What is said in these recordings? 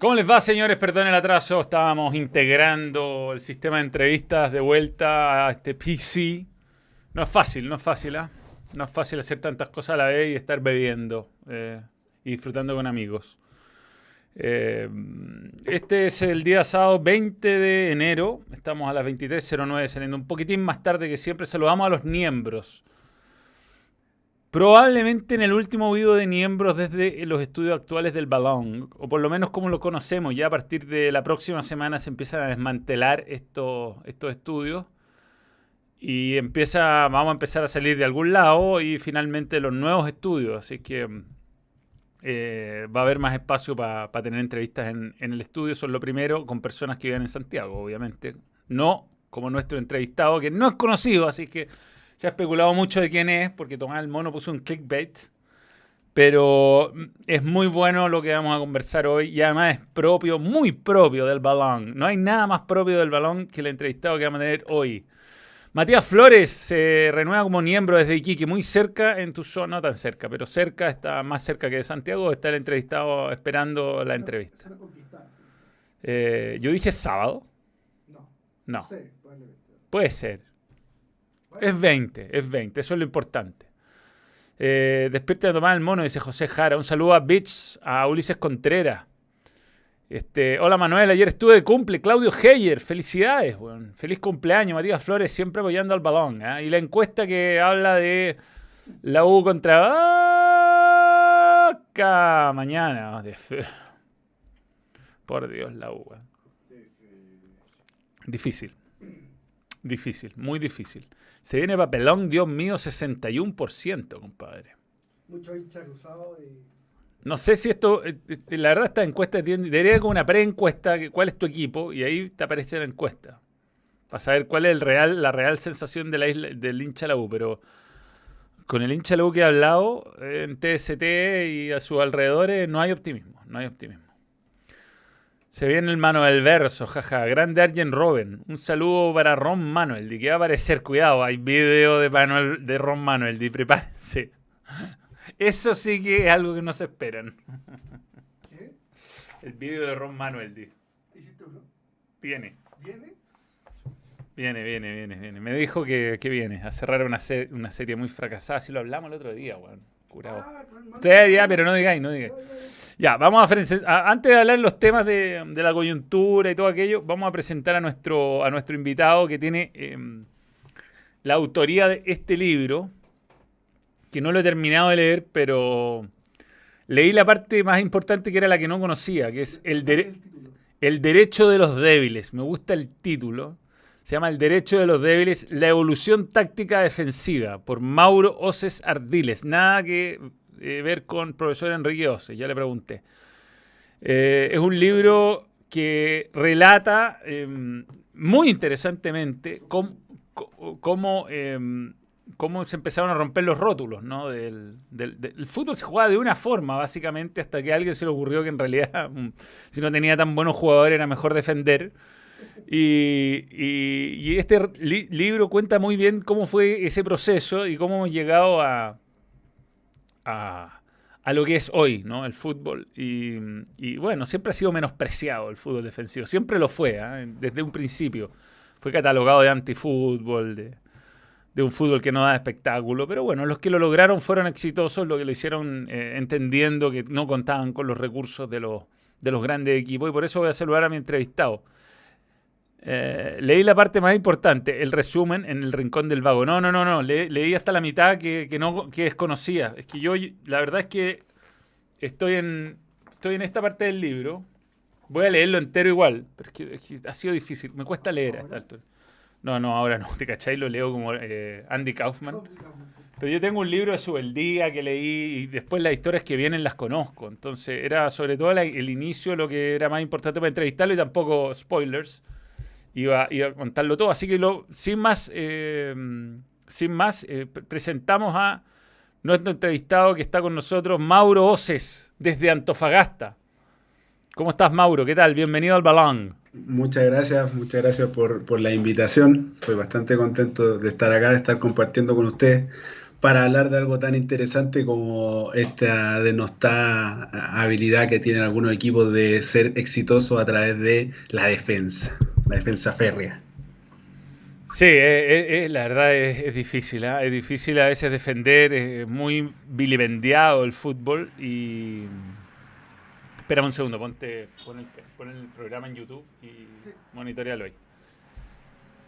¿Cómo les va, señores? Perdón el atraso. Estábamos integrando el sistema de entrevistas de vuelta a este PC. No es fácil, no es fácil, ¿ah? No es fácil hacer tantas cosas a la vez y estar bebiendo eh, y disfrutando con amigos. Eh, este es el día sábado 20 de enero. Estamos a las 23.09 saliendo un poquitín más tarde que siempre. Saludamos a los miembros. Probablemente en el último video de miembros desde los estudios actuales del balón, o por lo menos como lo conocemos, ya a partir de la próxima semana se empiezan a desmantelar estos, estos estudios y empieza, vamos a empezar a salir de algún lado y finalmente los nuevos estudios, así que eh, va a haber más espacio para tener entrevistas en, en el estudio, son lo primero, con personas que viven en Santiago, obviamente, no como nuestro entrevistado, que no es conocido, así que se ha especulado mucho de quién es, porque Tomás el Mono puso un clickbait. Pero es muy bueno lo que vamos a conversar hoy y además es propio, muy propio del balón. No hay nada más propio del balón que el entrevistado que vamos a tener hoy. Matías Flores se renueva como miembro desde Iquique, muy cerca en tu zona, no tan cerca, pero cerca, está más cerca que de Santiago, está el entrevistado esperando la entrevista. Eh, yo dije sábado. No. No. Puede ser. Es 20, es 20, eso es lo importante. Eh, despierta a tomar el mono, dice José Jara. Un saludo a Bitch, a Ulises Contreras. Este, hola Manuel, ayer estuve de cumple. Claudio Heyer, felicidades, feliz cumpleaños. Matías Flores siempre apoyando al balón. ¿eh? Y la encuesta que habla de la U contra Boca mañana. Por Dios, la U. Difícil. Difícil, muy difícil. Se viene papelón, Dios mío, 61%, compadre. Mucho hincha cruzado y... No sé si esto, eh, eh, la verdad esta encuesta tiene, debería como una pre-encuesta, cuál es tu equipo, y ahí te aparece la encuesta. Para saber cuál es el real, la real sensación de la isla, del hincha la U, pero con el hincha la U que he hablado en TST y a sus alrededores no hay optimismo, no hay optimismo. Se viene el Manuel Verso, jaja. Grande Arjen Robin. Un saludo para Ron Manuel. De que va a aparecer, cuidado, hay video de, Manuel, de Ron Manuel. De prepárense. Eso sí que es algo que no se esperan. ¿Qué? El video de Ron Manuel. Di. Viene. ¿Viene? Viene, viene, viene, viene. Me dijo que, que viene a cerrar una, una serie muy fracasada. Así lo hablamos el otro día, weón. Curado. Ah, ya, pero no digáis, no digáis. Ya, vamos a, antes de hablar los temas de, la coyuntura y todo aquello, vamos a presentar a nuestro, a nuestro invitado que tiene em, la autoría de este libro, que no lo he terminado de leer, pero leí la parte más importante que era la que no conocía, que es el, el derecho de los débiles. Me gusta el título. Se llama El derecho de los débiles, la evolución táctica defensiva, por Mauro Oces Ardiles. Nada que eh, ver con profesor Enrique Ose, ya le pregunté. Eh, es un libro que relata em, muy interesantemente cómo, em, cómo, se empezaron a romper los rótulos. ¿no? Del, el fútbol se jugaba de una forma, básicamente, hasta que a alguien se le ocurrió que en realidad, mm, si no tenía tan buenos jugadores, era mejor defender. Y, este libro cuenta muy bien cómo fue ese proceso y cómo hemos llegado a, a, lo que es hoy, ¿no? El fútbol. Y, bueno, siempre ha sido menospreciado el fútbol defensivo. Siempre lo fue, ¿eh? desde un principio. Fue catalogado de antifútbol, de, de un fútbol que no da espectáculo. Pero bueno, los que lo lograron fueron exitosos, lo que lo hicieron eh, entendiendo que no contaban con los recursos de los, de los grandes equipos. Y por eso voy a saludar a mi entrevistado. Eh, leí la parte más importante, el resumen en el rincón del vago. No, no, no, no. leí hasta la mitad que, no que desconocía. Es que yo, la verdad es que estoy en, estoy en esta parte del libro. Voy a leerlo entero igual, pero es que, ha sido difícil. Me cuesta leer a esta altura. No, no, ahora no. ¿Te cachai? Lo leo como eh, Andy Kaufman. Pero yo tengo un libro de Subeldía que leí y después las historias que vienen las conozco. Entonces era sobre todo el inicio lo que era más importante para entrevistarlo y tampoco spoilers iba, a contarlo todo. Así que lo, sin más, eh, sin más eh, presentamos a nuestro entrevistado que está con nosotros, Mauro Oces, desde Antofagasta. ¿Cómo estás, Mauro? ¿Qué tal? Bienvenido al Balón. Muchas gracias, muchas gracias por, por la invitación. Estoy bastante contento de estar acá, de estar compartiendo con ustedes para hablar de algo tan interesante como esta denostada habilidad que tienen algunos equipos de ser exitosos a través de la defensa, la defensa férrea. Sí, eh, eh, la verdad es, difícil, ¿ah? es difícil a veces defender, es muy vilipendiado el fútbol y... Espera un segundo, ponte, pon, el, programa en YouTube y monitorealo ahí.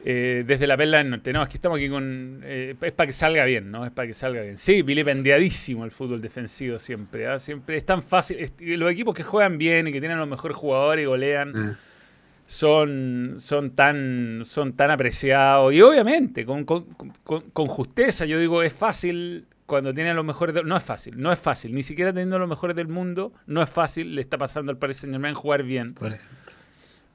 Eh, desde la perla del norte. No, es que estamos aquí con. es para que salga bien, ¿no? Es para que salga bien. Sí, vilipendiadísimo el fútbol defensivo siempre. ¿ah? Siempre es tan fácil. los equipos que juegan bien y que tienen los mejores jugadores y golean. Ah son, son, tan, son tan apreciados. Y obviamente, con, con, con, justeza, yo digo, es fácil cuando tienen los mejores. no es fácil, no es fácil. Ni siquiera teniendo los mejores del mundo, no es fácil. Le está pasando al Paris Saint Germain jugar bien.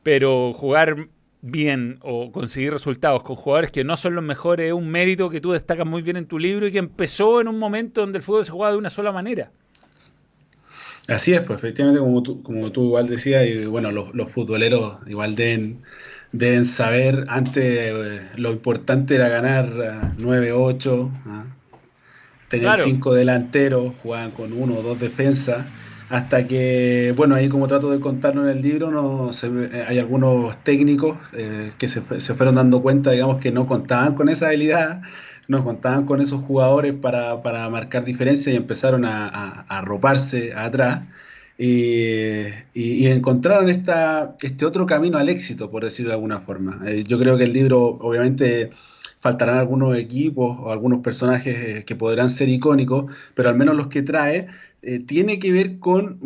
Pero jugar bien o conseguir resultados con jugadores que no son los mejores es un mérito que tú destacas muy bien en tu libro y que empezó en un momento donde el fútbol se jugaba de una sola manera. Así es, pues efectivamente, como tú, como tú igual decías, y bueno, los, futboleros igual deben, deben saber, antes eh, lo importante era ganar 9-8, ¿ah? tener cinco delanteros, jugaban con uno o dos defensas, hasta que, bueno, ahí como trato de contarlo en el libro, no eh, hay algunos técnicos eh, que se, se, fueron dando cuenta, digamos, que no contaban con esa habilidad no contaban con esos jugadores para, marcar diferencia y empezaron a, a, arroparse atrás. Y, encontraron esta, este otro camino al éxito, por decirlo de alguna forma. Eh, yo creo que el libro, obviamente, faltarán algunos equipos o algunos personajes eh, que podrán ser icónicos, pero al menos los que trae, eh, tiene que ver con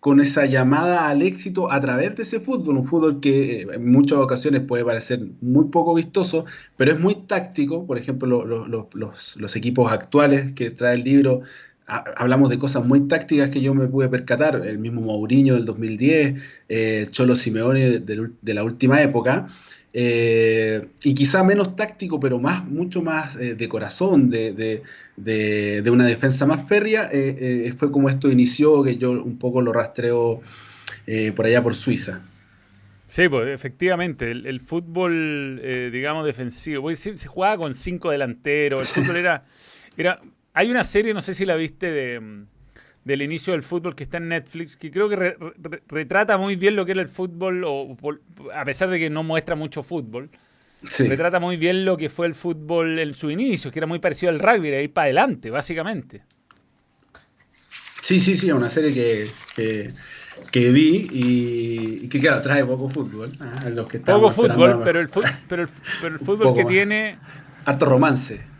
con esa llamada al éxito a través de ese fútbol, un fútbol que eh, en muchas ocasiones puede parecer muy poco vistoso, pero es muy táctico, por ejemplo, los, equipos actuales que trae el libro, hablamos de cosas muy tácticas que yo me pude percatar, el mismo Mourinho del 2010, eh, Cholo Simeone de la última época, eh, y quizá menos táctico, pero más, mucho más eh, de corazón, de, una defensa más férrea, eh, fue como esto inició, que yo un poco lo rastreo por allá por Suiza. Sí, pues efectivamente, el, fútbol, digamos, defensivo, se, se jugaba con cinco delanteros, el fútbol era, era... Hay una serie, no sé si la viste, de del inicio del fútbol que está en Netflix, que creo que retrata muy bien lo que era el fútbol, o, a pesar de que no muestra mucho fútbol, retrata muy bien lo que fue el fútbol en su inicio, que era muy parecido al rugby, de ir para adelante, básicamente. Sí, sí, sí, una serie que, que, vi y, que claro, trae poco fútbol. Los que poco fútbol, pero el, pero el, pero el fútbol que tiene... Harto romance.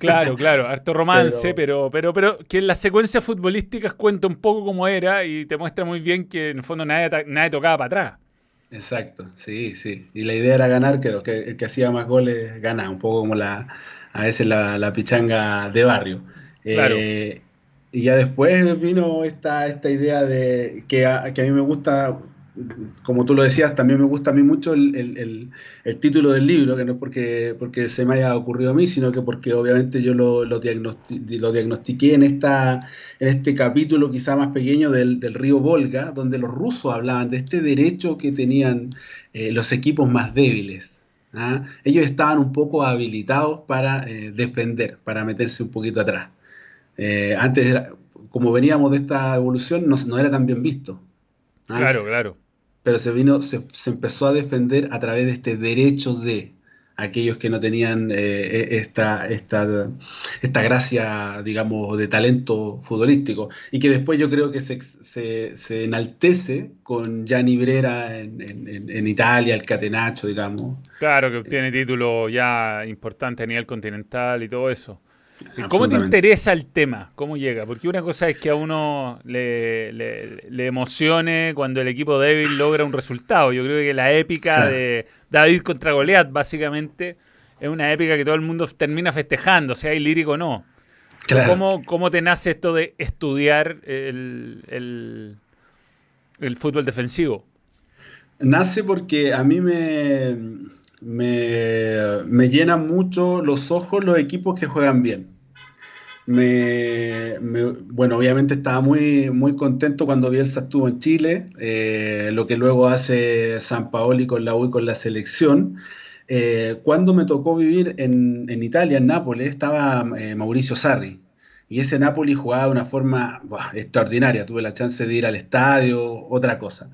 Claro, claro, harto romance, pero, pero, pero, que en las secuencias futbolísticas cuenta un poco cómo era y te muestra muy bien que en el fondo nadie, nadie tocaba para atrás. Exacto, sí, sí. Y la idea era ganar, que el que hacía más goles ganaba, un poco como la, a veces la, pichanga de barrio. Claro. Eh, y ya después vino esta, esta idea de que que a mí me gusta como tú lo decías, también me gusta a mí mucho el, título del libro, que no es porque, porque se me haya ocurrido a mí, sino que porque obviamente yo lo, lo, diagnostiqué en, esta, en este capítulo quizá más pequeño del, río Volga, donde los rusos hablaban de este derecho que tenían eh, los equipos más débiles. ¿ah? Ellos estaban un poco habilitados para eh, defender, para meterse un poquito atrás. Eh, antes, como veníamos de esta evolución, no, no era tan bien visto. ¿Ah? Claro, claro pero se vino, se, empezó a defender a través de este derecho de aquellos que no tenían eh, e, esta, esta, esta, gracia, digamos, de talento futbolístico. Y que después yo creo que se, se, enaltece con Gianni Brera en, en, en, Italia, el Catenaccio, digamos. Claro, que obtiene título ya importante a nivel continental y todo eso. ¿Cómo te interesa el tema? ¿Cómo llega? Porque una cosa es que a uno le, le, emocione cuando el equipo débil logra un resultado. Yo creo que la épica de David contra Goliat, básicamente, es una épica que todo el mundo termina festejando, sea hay lírico o no. ¿Cómo, ¿Cómo, te nace esto de estudiar el, el, fútbol defensivo? Nace porque a mí me, me, me llenan mucho los ojos los equipos que juegan bien. Me, bueno, obviamente estaba muy, muy contento cuando Bielsa estuvo en Chile, eh, lo que luego hace San Paoli con la U y con la selección. eh, cuando me tocó vivir en, Italia, en Nápoles, estaba eh, Mauricio Sarri. Y ese Nápoles jugaba de una forma extraordinaria. Tuve la chance de ir al estadio, otra cosa.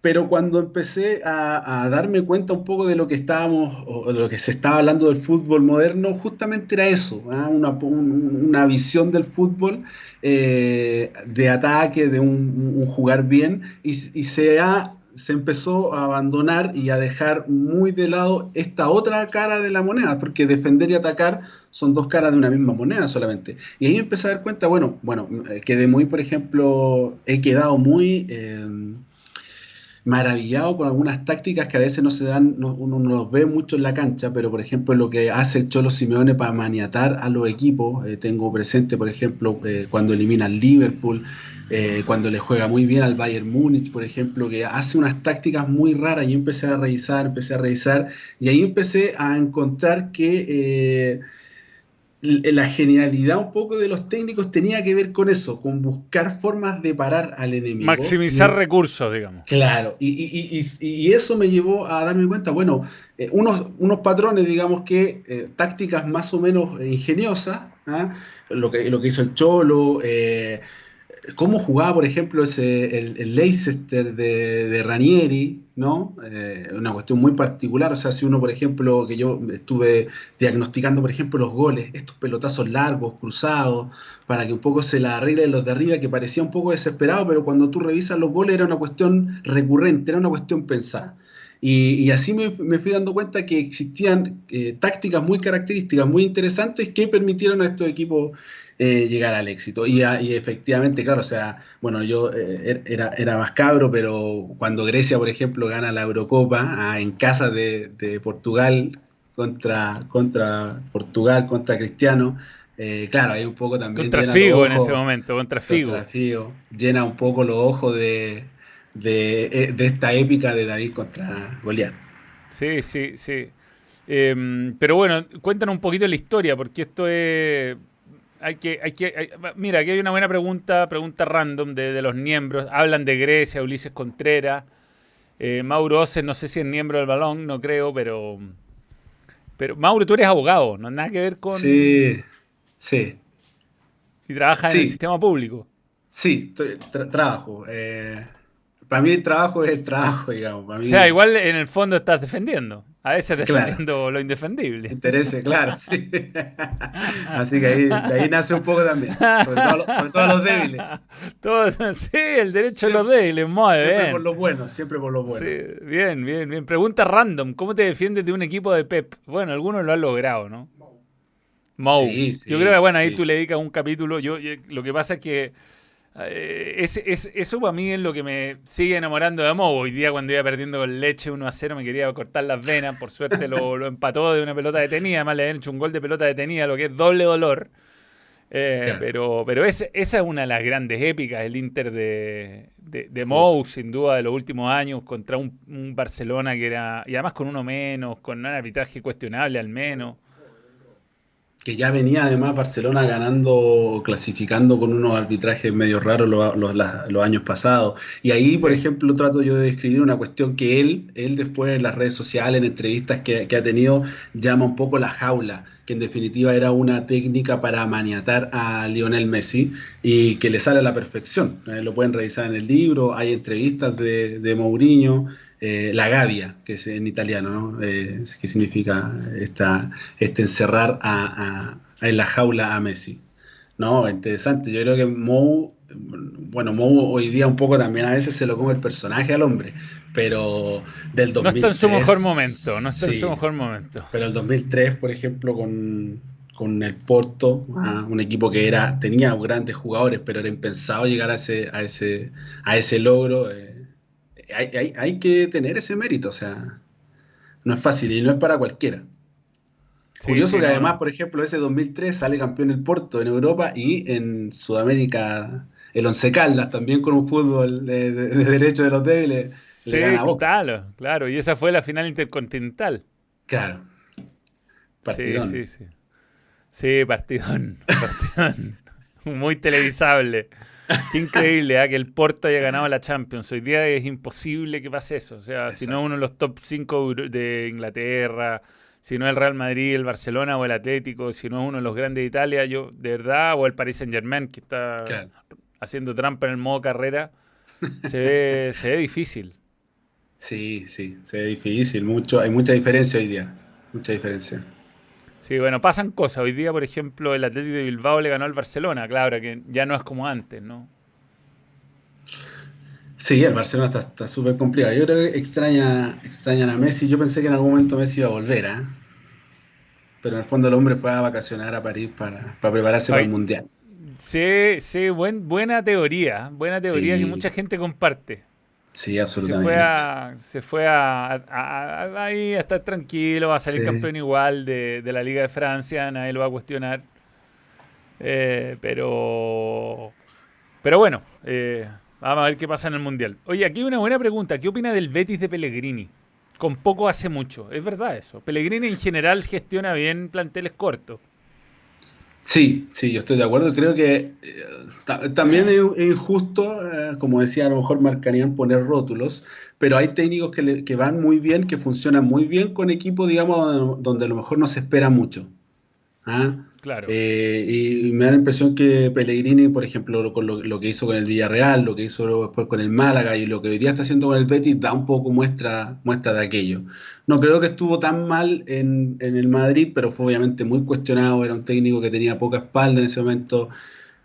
Pero cuando empecé a, darme cuenta un poco de lo que estábamos, de lo que se estaba hablando del fútbol moderno, justamente era eso, ¿ah? una, visión del fútbol eh, de ataque, de un, jugar bien, y, y se ha se empezó a abandonar y a dejar muy de lado esta otra cara de la moneda, porque defender y atacar son dos caras de una misma moneda solamente. Y ahí empecé a dar cuenta, bueno, bueno, eh, quedé muy, por ejemplo, he quedado muy... Eh, maravillado con algunas tácticas que a veces no se dan, uno no los ve mucho en la cancha, pero por ejemplo lo que hace el Cholo Simeone para maniatar a los equipos, eh, tengo presente por ejemplo eh, cuando elimina al Liverpool, eh, cuando le juega muy bien al Bayern Múnich, por ejemplo, que hace unas tácticas muy raras y empecé a revisar, empecé a revisar y ahí empecé a encontrar que la genialidad un poco de los técnicos tenía que ver con eso, con buscar formas de parar al enemigo. Maximizar recursos, digamos. Claro, y, eso me llevó a darme cuenta, bueno, eh, unos, unos patrones, digamos que, eh, tácticas más o menos ingeniosas, ¿ah? lo, que, lo que hizo el Cholo, eh, cómo jugaba, por ejemplo, ese, el, Leicester de, Ranieri, ¿no? Eh, una cuestión muy particular. O sea, si uno, por ejemplo, que yo estuve diagnosticando, por ejemplo, los goles, estos pelotazos largos, cruzados, para que un poco se la arreglen los de arriba, que parecía un poco desesperado, pero cuando tú revisas los goles era una cuestión recurrente, era una cuestión pensada. Y, así me, fui dando cuenta que existían eh, tácticas muy características, muy interesantes, que permitieron a estos equipos eh, llegar al éxito. Y, efectivamente, claro, o sea, bueno, yo eh, er, era, era más cabro, pero cuando Grecia, por ejemplo, gana la Eurocopa ah, en casa de, Portugal contra, contra Portugal, contra Cristiano, eh, claro, hay un poco también... Contra Figo en ese momento, contra Figo. Contra Figo. Llena un poco los ojos de, de, esta épica de David contra Goliat. Sí, sí, sí. Em, pero bueno, cuéntanos un poquito la historia, porque esto es hay que, hay que, mira, aquí hay una buena pregunta, pregunta random de, los miembros. Hablan de Grecia, Ulises Contreras, eh, Mauro Oces, no sé si es miembro del balón, no creo, pero, pero Mauro, tú eres abogado, no nada que ver con. Sí, sí. Y trabajas en el sistema público. Sí, trabajo. Eh, para mí el trabajo es el trabajo, digamos. O sea, igual en el fondo estás defendiendo. A veces defendiendo lo indefendible. Interese, claro, sí. Así que ahí, de ahí nace un poco también. Sobre todo, los débiles. sí, el derecho de los débiles, muy Siempre por los buenos, siempre por los buenos. Sí, bien, bien, bien. Pregunta random: ¿cómo te defiendes de un equipo de Pep? Bueno, algunos lo han logrado, ¿no? Mou. Sí, sí, yo creo que, bueno, ahí tú le dedicas un capítulo. Yo, lo que pasa es que eh, es, eso para mí es lo que me sigue enamorando de Mo. Hoy día cuando iba perdiendo con leche 1 a 0 me quería cortar las venas. Por suerte lo, empató de una pelota detenida. Además le habían hecho un gol de pelota detenida, lo que es doble dolor. Eh, pero pero esa es una de las grandes épicas, el Inter de, de, Mou, sin duda, de los últimos años, contra un, un, Barcelona que era, y además con uno menos, con un arbitraje cuestionable al menos que ya venía además Barcelona ganando, clasificando con unos arbitrajes medio raros los, años pasados. Y ahí, por ejemplo, trato yo de describir una cuestión que él, él después en las redes sociales, en entrevistas que, ha tenido, llama un poco la jaula, que en definitiva era una técnica para maniatar a Lionel Messi y que le sale a la perfección. Eh, lo pueden revisar en el libro, hay entrevistas de, de Mourinho. Eh, la gavia, que es en italiano, ¿no? Eh, que significa esta, este encerrar a, en la jaula a Messi. No, interesante. Yo creo que Mou, bueno, Mou hoy día un poco también a veces se lo come el personaje al hombre, pero del 2003... No está en su mejor momento, no está en su mejor momento. Pero el 2003, por ejemplo, con, el Porto, ah, un equipo que era tenía grandes jugadores, pero era impensado llegar a ese, a ese, a ese logro. Eh, hay, que tener ese mérito, o sea, no es fácil y no es para cualquiera. Curioso que además, por ejemplo, ese 2003 sale campeón el Porto en Europa y en Sudamérica el Once Caldas también con un fútbol de, derecho de los débiles. Sí, claro, claro, y esa fue la final intercontinental. Claro. Partidón. Sí, sí, sí. Sí, partidón. partidón. Muy televisable. Qué increíble ¿eh? que el Porto haya ganado la Champions. Hoy día es imposible que pase eso. O sea, si no uno de los top 5 de Inglaterra, si no el Real Madrid, el Barcelona o el Atlético, si no es uno de los grandes de Italia, yo, de verdad, o el Paris Saint Germain, que está haciendo trampa en el modo carrera, se ve, se ve difícil. Sí, sí, se ve difícil. Mucho, hay mucha diferencia hoy día. Mucha diferencia. Sí, bueno, pasan cosas. Hoy día, por ejemplo, el Atlético de Bilbao le ganó al Barcelona, claro, que ya no es como antes, ¿no? Sí, el Barcelona está súper complicado. Yo creo que extraña, extrañan a Messi. Yo pensé que en algún momento Messi iba a volver, ¿eh? Pero en el fondo el hombre fue a vacacionar a París para, prepararse para el Mundial. Sí, sí, buena teoría. Buena teoría que mucha gente comparte. Sí, absolutamente. Se fue a, se fue a, ahí a estar tranquilo, va a salir campeón igual de, la Liga de Francia, nadie lo va a cuestionar. Eh, pero, pero bueno, eh, vamos a ver qué pasa en el Mundial. Oye, aquí una buena pregunta. ¿Qué opina del Betis de Pellegrini? Con poco hace mucho. Es verdad eso. Pellegrini en general gestiona bien planteles cortos. Sí, sí, yo estoy de acuerdo. Creo que eh, también es, injusto, eh, como decía, a lo mejor marcarían poner rótulos, pero hay técnicos que, van muy bien, que funcionan muy bien con equipos, digamos, donde a lo mejor no se espera mucho. ¿ah? Claro. Eh, y, me da la impresión que Pellegrini, por ejemplo, con lo, que hizo con el Villarreal, lo que hizo después con el Málaga y lo que hoy día está haciendo con el Betis, da un poco muestra, muestra de aquello. No creo que estuvo tan mal en, el Madrid, pero fue obviamente muy cuestionado. Era un técnico que tenía poca espalda en ese momento.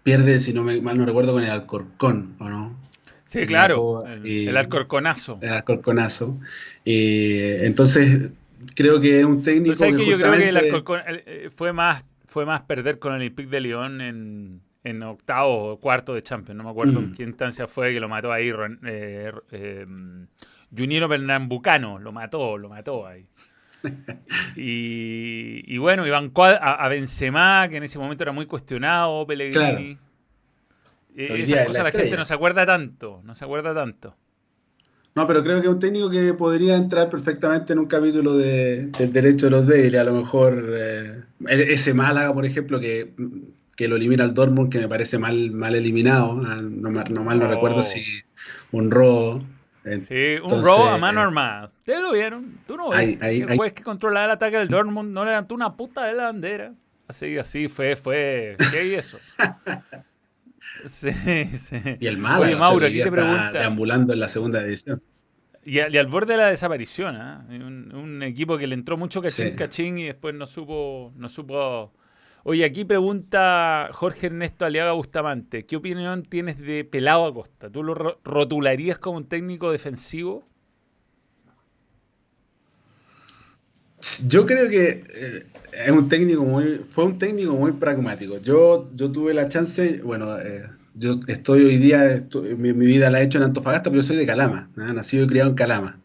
Pierde, si no me mal no recuerdo, con el Alcorcón, ¿o no? Sí, claro, el, Alcorconazo. El Alcorconazo. entonces, creo que es un técnico. que, yo creo que el Alcorcón eh, fue más fue más perder con el Olympique de Lyon en, en octavo o cuarto de Champions. No me acuerdo en mm. qué instancia fue que lo mató ahí. Eh, eh, Juniero Pernambucano lo mató, lo mató ahí. y, bueno, iban a, a, Benzema, que en ese momento era muy cuestionado, Pellegrini. Eh, esas cosas la gente no se acuerda tanto, no se acuerda tanto. No, pero creo que es un técnico que podría entrar perfectamente en un capítulo de, del derecho de los débiles. A lo mejor eh, e-, ese Málaga, por ejemplo, que, lo elimina el Dortmund, que me parece mal, mal eliminado. Ah, no, no mal no recuerdo oh. si un robo. Sí, un robo a mano eh, armada. Ustedes lo vieron. Tú no ves. el juez que controlaba el ataque del Dortmund no levantó una puta de la bandera. Así, así fue, fue. ¿Qué es eso? Sí, sí. Y el Málaga Oye, Mauro, aquí te pregunta. Deambulando en la segunda edición. Y, al borde de la desaparición, ¿eh? un, equipo que le entró mucho cachín, cachín y después no supo, no supo. Oye, aquí pregunta Jorge Ernesto Aliaga Bustamante, ¿qué opinión tienes de Pelado Acosta? ¿Tú lo rotularías como un técnico defensivo? Yo creo que eh, es un técnico muy, fue un técnico muy pragmático. Yo, yo tuve la chance, bueno, eh, yo estoy hoy día, mi, vida la he hecho en Antofagasta, pero yo soy de Calama, nacido y criado en Calama.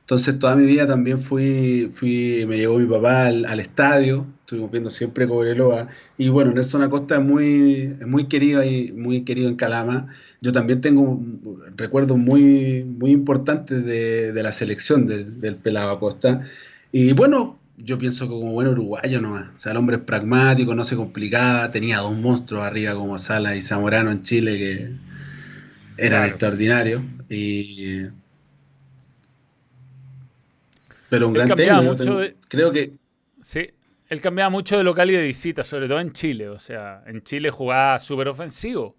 Entonces toda mi vida también fui, fui me llevó mi papá al, estadio, estuvimos viendo siempre Cobreloa, y bueno, Nelson Acosta es muy, muy querido y muy querido en Calama. Yo también tengo recuerdos muy, muy importantes de, la selección del, del Pelado Acosta. Y bueno, yo pienso que como buen uruguayo nomás. O sea, el hombre es pragmático, no se complicaba, tenía dos monstruos arriba como Sala y Zamorano en Chile que eran extraordinarios. Y... Pero un gran técnico, creo que... Sí, él cambiaba mucho de local y de visita, sobre todo en Chile. O sea, en Chile jugaba súper ofensivo.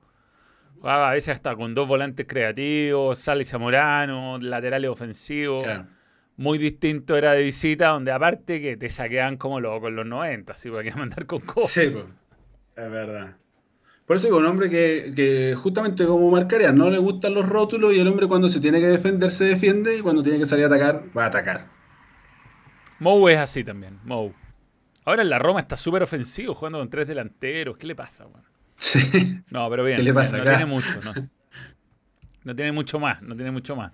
Jugaba a veces hasta con dos volantes creativos, Sala y Zamorano, laterales ofensivos. Claro muy distinto era de visita, donde aparte que te saqueaban como locos en los 90, así que mandar con cosas. Sí, pues, es verdad. Por eso digo, un hombre que, justamente como marcaría, no le gustan los rótulos y el hombre cuando se tiene que defender se defiende y cuando tiene que salir a atacar, va a atacar. Mou es así también, Mou. Ahora en la Roma está súper ofensivo jugando con tres delanteros. ¿Qué le pasa, Sí. No, pero bien. ¿Qué le pasa no tiene mucho, ¿no? No tiene mucho más, no tiene mucho más.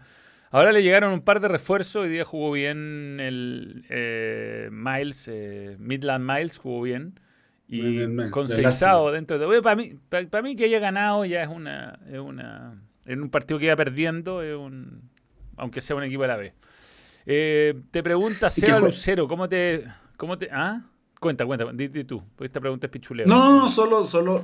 Ahora le llegaron un par de refuerzos. Hoy día jugó bien el eh, Miles, eh, Midland Miles jugó bien. Y con dentro de. Para mí, para, mí que haya ganado ya es una, es una. En un partido que iba perdiendo, es un, aunque sea un equipo de la B. Eh, te pregunta Seba Lucero, ¿cómo te. Cómo te ah? Cuenta, cuenta, di, tú, porque esta pregunta es pichuleo. No, solo, solo,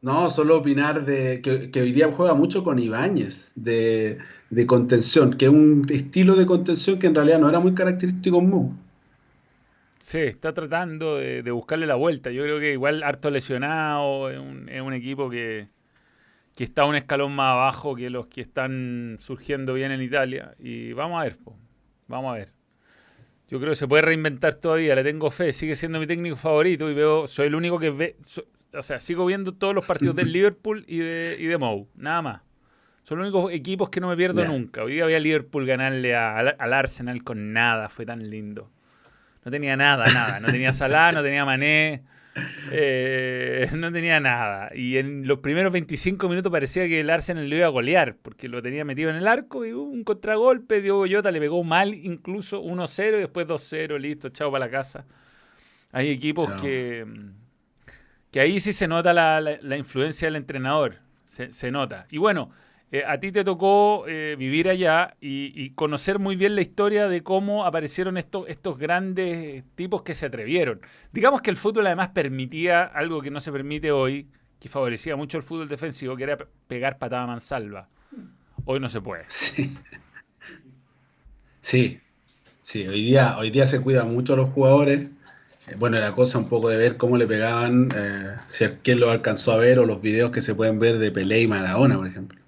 No, solo opinar de que, hoy día juega mucho con Ibáñez, de, contención, que es un estilo de contención que en realidad no era muy característico en Mu. Sí, está tratando de, buscarle la vuelta. Yo creo que igual harto lesionado, es un, equipo que, está un escalón más abajo que los que están surgiendo bien en Italia. Y vamos a ver, vamos a ver. Yo creo que se puede reinventar todavía, le tengo fe, sigue siendo mi técnico favorito y veo, soy el único que ve, o sea, sigo viendo todos los partidos del Liverpool y de, y de Mou, nada más. Son los únicos equipos que no me pierdo nunca. Hoy día voy a Liverpool ganarle al, Arsenal con nada, fue tan lindo. No tenía nada, nada. No tenía Salah, no tenía Mané, eh, no tenía nada. Y en los primeros 25 minutos parecía que el Arsenal lo iba a golear, porque lo tenía metido en el arco y hubo un contragolpe. Diego Goyota le pegó mal, incluso 1-0 y después 2-0, listo, chao para la casa. Hay equipos que que ahí sí se nota la, influencia del entrenador, se, nota. Y bueno, eh, a ti te tocó eh, vivir allá y, conocer muy bien la historia de cómo aparecieron estos, grandes tipos que se atrevieron. Digamos que el fútbol además permitía algo que no se permite hoy, que favorecía mucho el fútbol defensivo, que era pegar patada mansalva. Hoy no se puede. Sí. Sí, sí. hoy, día, hoy día se cuidan mucho los jugadores bueno, la cosa un poco de ver cómo le pegaban, eh, si quién lo alcanzó a ver, o los videos que se pueden ver de Pelé y Maradona, por ejemplo.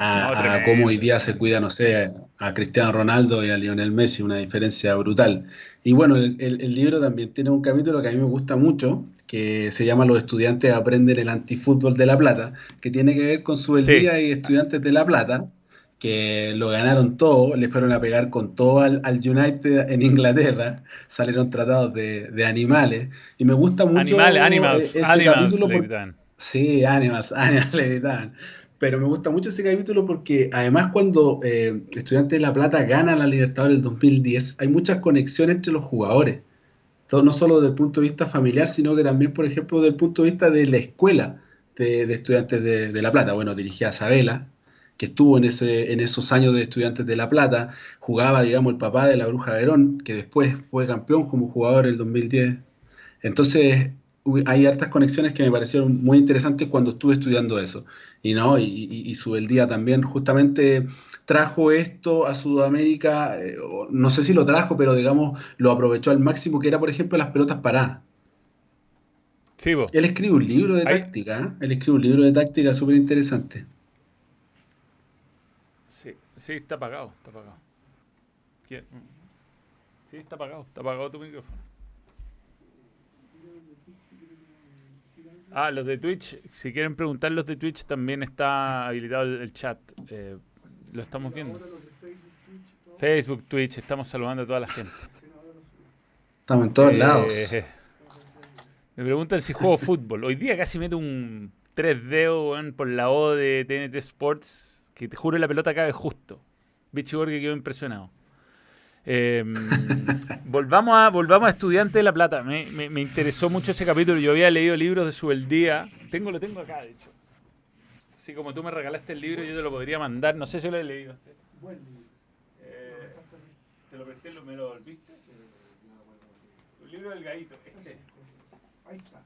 A, cómo hoy día se cuida, no sé, a Cristiano Ronaldo y a Lionel Messi, una diferencia brutal. Y bueno, el, libro también tiene un capítulo que a mí me gusta mucho, que se llama Los estudiantes aprenden el antifútbol de La Plata, que tiene que ver con su día y estudiantes de La Plata que lo ganaron todo, le fueron a pegar con todo al, United en Inglaterra, salieron tratados de, animales, y me gusta mucho animales, ese capítulo. sí, animales, animales Pero me gusta mucho ese capítulo porque además cuando eh, Estudiantes de La Plata gana la Libertadores del 2010, hay muchas conexiones entre los jugadores. No solo desde el punto de vista familiar, sino que también, por ejemplo, desde el punto de vista de la escuela de, Estudiantes de, de La Plata. Bueno, dirigía a Sabela, que estuvo en, ese, en esos años de Estudiantes de La Plata, jugaba, digamos, el papá de la Bruja Verón, que después fue campeón como jugador en el 2010. Entonces, hay hartas conexiones que me parecieron muy interesantes cuando estuve estudiando eso. Y no, y, y, Subeldía también justamente trajo esto a Sudamérica, eh, no sé si lo trajo, pero digamos, lo aprovechó al máximo, que era, por ejemplo, las pelotas paradas. Sí, Él escribe un libro de táctica, ¿eh? él escribe un libro de táctica súper interesante. Sí, está apagado, está apagado. Sí, está apagado, está apagado tu micrófono. Ah, los de Twitch, si quieren preguntar los de Twitch, también está habilitado el, chat. Eh, lo estamos viendo. Facebook, Twitch, estamos saludando a toda la gente. Estamos en todos lados. Me preguntan si juego fútbol. Hoy día casi meto un 3D por la O de TNT Sports que te juro la pelota cabe justo. Vichy Borges quedó impresionado. Em, volvamos, a, volvamos a Estudiante de La Plata. Me, interesó mucho ese capítulo. Yo había leído libros de su día. Tengo, lo tengo acá, de hecho. Así como tú me regalaste el libro, yo te lo podría mandar. No sé si lo he leído. Buen eh, ¿Te lo presté? ¿Me lo volviste? El libro del gaito. Este. Ahí está.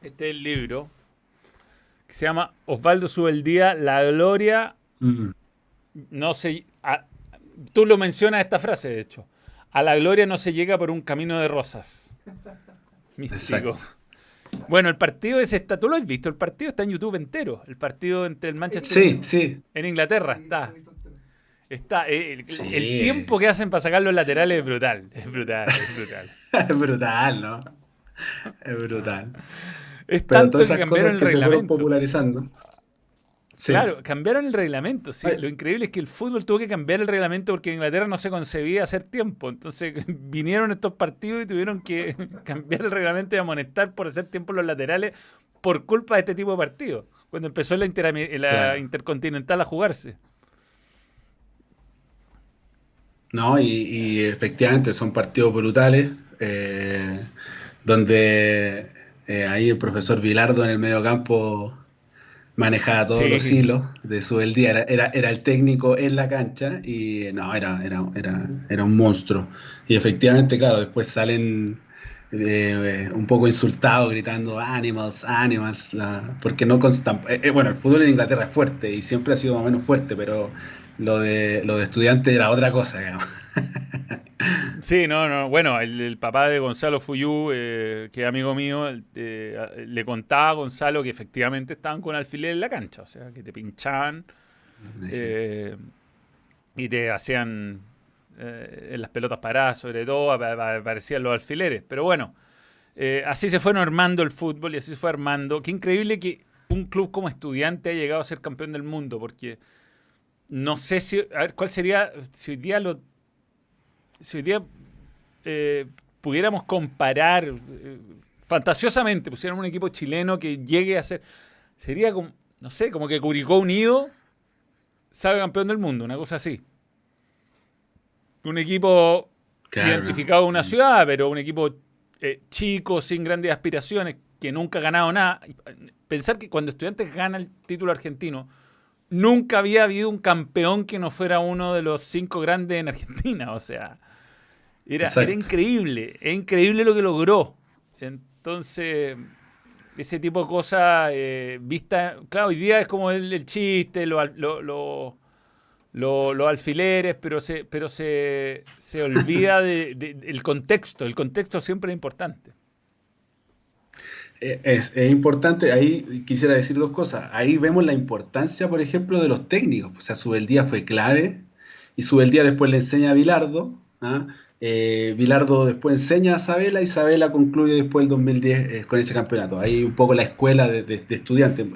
Este es el libro que se llama Osvaldo Subeldía, La Gloria no se, tú lo mencionas esta frase, de hecho. A la gloria no se llega por un camino de rosas. Místico. Bueno, el partido es esta, tú lo has visto, el partido está en YouTube entero, el partido entre el Manchester sí, sí. en Inglaterra está. Está eh, el, tiempo que hacen para sacar los laterales es brutal, es brutal, es brutal. es brutal, ¿no? Es brutal. Es tanto que cambiaron el reglamento. Se popularizando. Claro, cambiaron el reglamento. Sí. Lo increíble es que el fútbol tuvo que cambiar el reglamento porque en Inglaterra no se concebía hacer tiempo. Entonces vinieron estos partidos y tuvieron que cambiar el reglamento y amonestar por hacer tiempo los laterales por culpa de este tipo de partidos. Cuando empezó la, Intercontinental a jugarse. No, y, efectivamente son partidos brutales, eh, donde eh, ahí el profesor Vilardo en el medio campo manejaba todos los hilos de su el día, era, era, el técnico en la cancha y no, era, era, era, era un monstruo. Y efectivamente, claro, después salen eh, un poco insultado, gritando animals, animals, porque no constan, eh, bueno, el fútbol en Inglaterra es fuerte y siempre ha sido más o menos fuerte, pero lo de, lo de estudiante era otra cosa, digamos. Sí, no, no. Bueno, el, papá de Gonzalo Fuyú, que es amigo mío, le contaba a Gonzalo que efectivamente estaban con alfiler en la cancha, o sea, que te pinchaban y te hacían eh, en las pelotas paradas, sobre todo, aparecían los alfileres. Pero bueno, eh, así se fue armando el fútbol y así se fue armando. Qué increíble que un club como estudiante haya llegado a ser campeón del mundo, porque no sé si. A ver, ¿cuál sería. Si hoy día lo. Si hoy día eh, pudiéramos comparar fantasiosamente, pusiéramos un equipo chileno que llegue a ser. Sería como. No sé, como que Curicó Unido sabe campeón del mundo, una cosa así un equipo identificado en una ciudad, pero un equipo eh, chico, sin grandes aspiraciones, que nunca ha ganado nada. Pensar que cuando Estudiantes gana el título argentino, nunca había habido un campeón que no fuera uno de los cinco grandes en Argentina. O sea, era, increíble, es increíble lo que logró. Entonces, ese tipo de cosas eh, vista, claro, hoy día es como el, chiste, lo, lo los alfileres, pero se, pero se, olvida del contexto. El contexto siempre es importante. Eh, es, importante, ahí quisiera decir dos cosas. Ahí vemos la importancia, por ejemplo, de los técnicos. O sea, Subeldía fue clave y Subeldía después le enseña a Bilardo. ¿ah? Eh, Bilardo después enseña a Isabela y Isabela concluye después el 2010 eh, con ese campeonato. Ahí un poco la escuela de, estudiantes.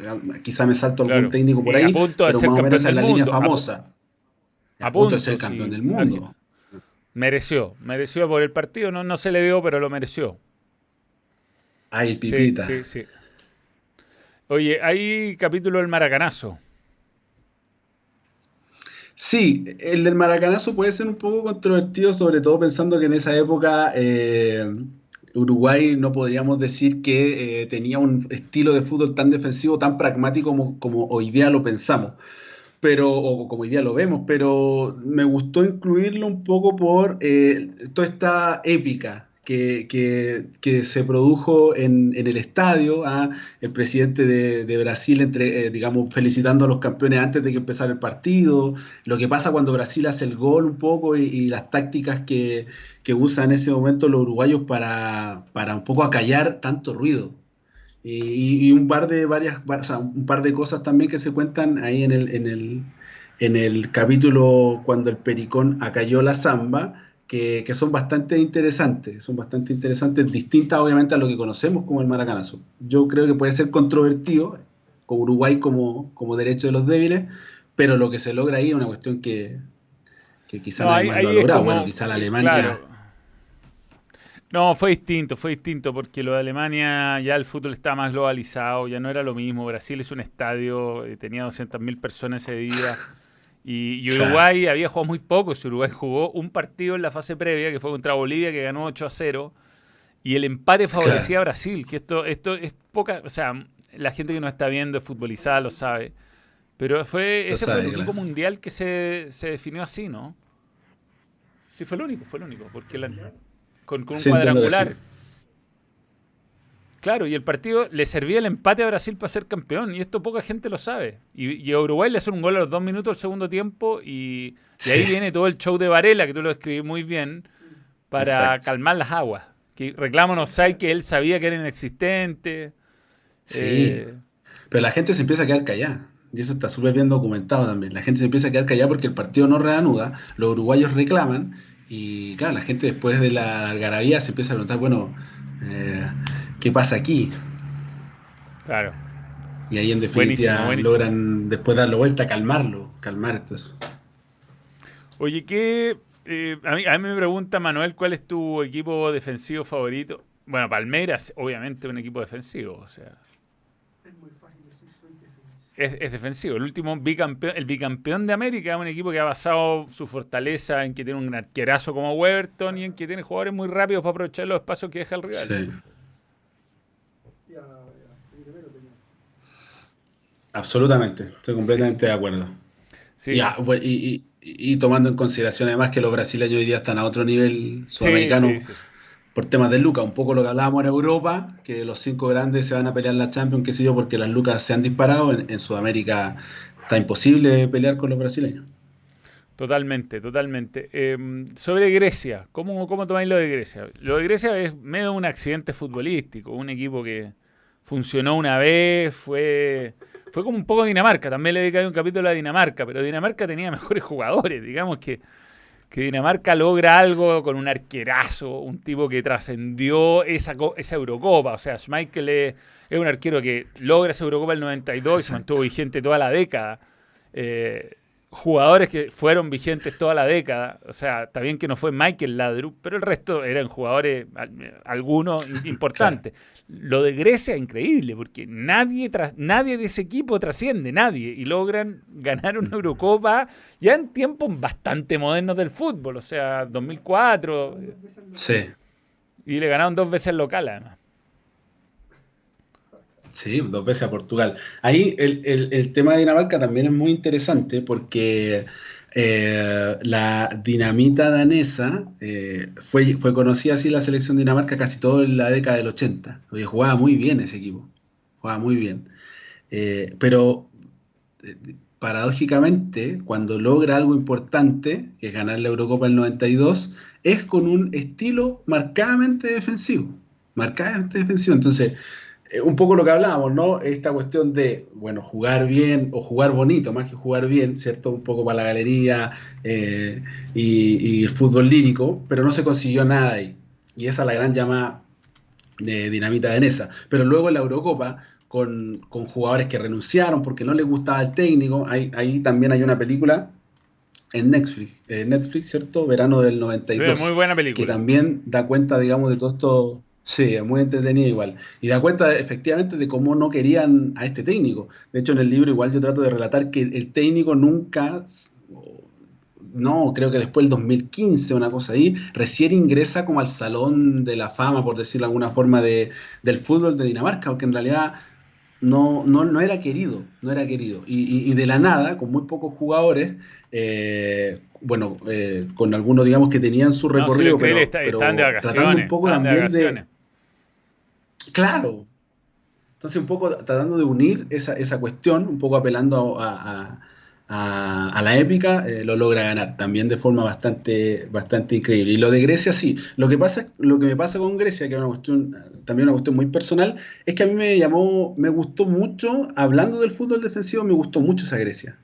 Quizá me salto algún técnico por ahí, pero más o menos es la línea famosa. A, punto, de ser campeón del mundo. Mereció, mereció por el partido, no, no se le dio, pero lo mereció. Ay, pipita. Sí, sí, Oye, hay capítulo del maracanazo. Sí, el del maracanazo puede ser un poco controvertido, sobre todo pensando que en esa época eh, Uruguay no podríamos decir que eh, tenía un estilo de fútbol tan defensivo, tan pragmático como, como hoy día lo pensamos pero, o como hoy día lo vemos, pero me gustó incluirlo un poco por eh, toda esta épica que, que, se produjo en, en el estadio, ¿ah? el presidente de, de Brasil, entre, eh, digamos, felicitando a los campeones antes de que empezara el partido, lo que pasa cuando Brasil hace el gol un poco y, las tácticas que, que usan en ese momento los uruguayos para, para un poco acallar tanto ruido. Y, un par de varias, un par de cosas también que se cuentan ahí en el, en el, en el capítulo cuando el Pericón acalló la zamba, que, que, son bastante interesantes, son bastante interesantes, distintas obviamente a lo que conocemos como el maracanazo. Yo creo que puede ser controvertido, con Uruguay como, como derecho de los débiles, pero lo que se logra ahí es una cuestión que, que quizá no, lo ha logrado. bueno, quizá la Alemania... No, fue distinto, fue distinto, porque lo de Alemania ya el fútbol estaba más globalizado, ya no era lo mismo. Brasil es un estadio, eh, tenía 200.000 personas ese día. Y, Uruguay había jugado muy poco. Uruguay jugó un partido en la fase previa, que fue contra Bolivia, que ganó 8 a 0. Y el empate favorecía a Brasil, que esto, esto es poca. O sea, la gente que no está viendo es futbolizada, lo sabe. Pero fue, ese fue el único mundial que se, se definió así, ¿no? Sí, fue el único, fue el único. Porque la, con, un cuadrangular. Claro, y el partido le servía el empate a Brasil para ser campeón, y esto poca gente lo sabe. Y, a Uruguay le hace un gol a los dos minutos del segundo tiempo, y, ahí viene todo el show de Varela, que tú lo escribí muy bien, para calmar las aguas. Que reclaman offside que él sabía que era inexistente. Sí. Eh, pero la gente se empieza a quedar callada. Y eso está súper bien documentado también. La gente se empieza a quedar callada porque el partido no reanuda, los uruguayos reclaman y claro, la gente después de la algarabía se empieza a preguntar, bueno, eh, ¿qué pasa aquí? Claro. Y ahí en definitiva logran después darlo vuelta, calmarlo, calmar esto eso. Oye, ¿qué? Eh, a, mí, a mí me pregunta Manuel, ¿cuál es tu equipo defensivo favorito? Bueno, Palmeiras, obviamente, un equipo defensivo, o sea es, defensivo. El último bicampeón, el bicampeón de América es un equipo que ha basado su fortaleza en que tiene un arquerazo como Weberton y en que tiene jugadores muy rápidos para aprovechar los espacios que deja el rival. Sí. Absolutamente, estoy completamente de acuerdo. Y, tomando en consideración además que los brasileños hoy día están a otro nivel sudamericano, por temas de lucas, un poco lo que hablábamos en Europa, que los cinco grandes se van a pelear la Champions, qué sé yo, porque las lucas se han disparado, en, Sudamérica está imposible pelear con los brasileños. Totalmente, totalmente. Em, sobre Grecia, ¿cómo, ¿cómo tomáis lo de Grecia? Lo de Grecia es medio un accidente futbolístico, un equipo que funcionó una vez, fue, fue como un poco Dinamarca, también le dediqué un capítulo a Dinamarca, pero Dinamarca tenía mejores jugadores, digamos que que Dinamarca logra algo con un arquerazo, un tipo que trascendió esa, esa Eurocopa. O sea, Schmeichel es, un arquero que logra esa Eurocopa el 92 y se mantuvo vigente toda la década. Eh, jugadores que fueron vigentes toda la década. O sea, está bien que no fue Michael Ladru, pero el resto eran jugadores, algunos importantes. Lo de Grecia es increíble, porque nadie, nadie de ese equipo trasciende, nadie, y logran ganar una Eurocopa ya en tiempos bastante modernos del fútbol, o sea, 2004. Sí. Y le ganaron dos veces local, además. Sí, dos veces a Portugal. Ahí el, tema de Dinamarca también es muy interesante porque eh, la dinamita danesa eh, fue, fue conocida así la selección de Dinamarca casi toda la década del 80. Oye, jugaba muy bien ese equipo, jugaba muy bien. Eh, pero paradójicamente, cuando logra algo importante, que es ganar la Eurocopa el 92, es con un estilo marcadamente defensivo. Marcadamente defensivo. Entonces, eh, un poco lo que hablábamos, ¿no? Esta cuestión de, bueno, jugar bien o jugar bonito, más que jugar bien, ¿cierto? Un poco para la galería eh, y, el fútbol lírico, pero no se consiguió nada ahí. Y esa es la gran llamada de dinamita danesa. Pero luego en la Eurocopa, con, jugadores que renunciaron porque no les gustaba el técnico, ahí, ahí también hay una película en Netflix, Netflix, ¿cierto? Verano del 92. Muy buena película. Que también da cuenta, digamos, de todo esto Sí, es muy entretenido igual. Y da cuenta efectivamente de cómo no querían a este técnico. De hecho, en el libro igual yo trato de relatar que el técnico nunca, no, creo que después del 2015, una cosa ahí, recién ingresa como al salón de la fama, por decirlo de alguna forma, de, del fútbol de Dinamarca, porque en realidad no, no, no era querido, no era querido. Y, de la nada, con muy pocos jugadores, eh, bueno, eh, con algunos, digamos, que tenían su recorrido, pero, tratando un poco también de Claro. Entonces, un poco tratando de unir esa, esa cuestión, un poco apelando a, la épica, eh, lo logra ganar, también de forma bastante, bastante increíble. Y lo de Grecia, sí. Lo que, pasa, lo que me pasa con Grecia, que es una cuestión, también una cuestión muy personal, es que a mí me llamó, me gustó mucho, hablando del fútbol defensivo, me gustó mucho esa Grecia.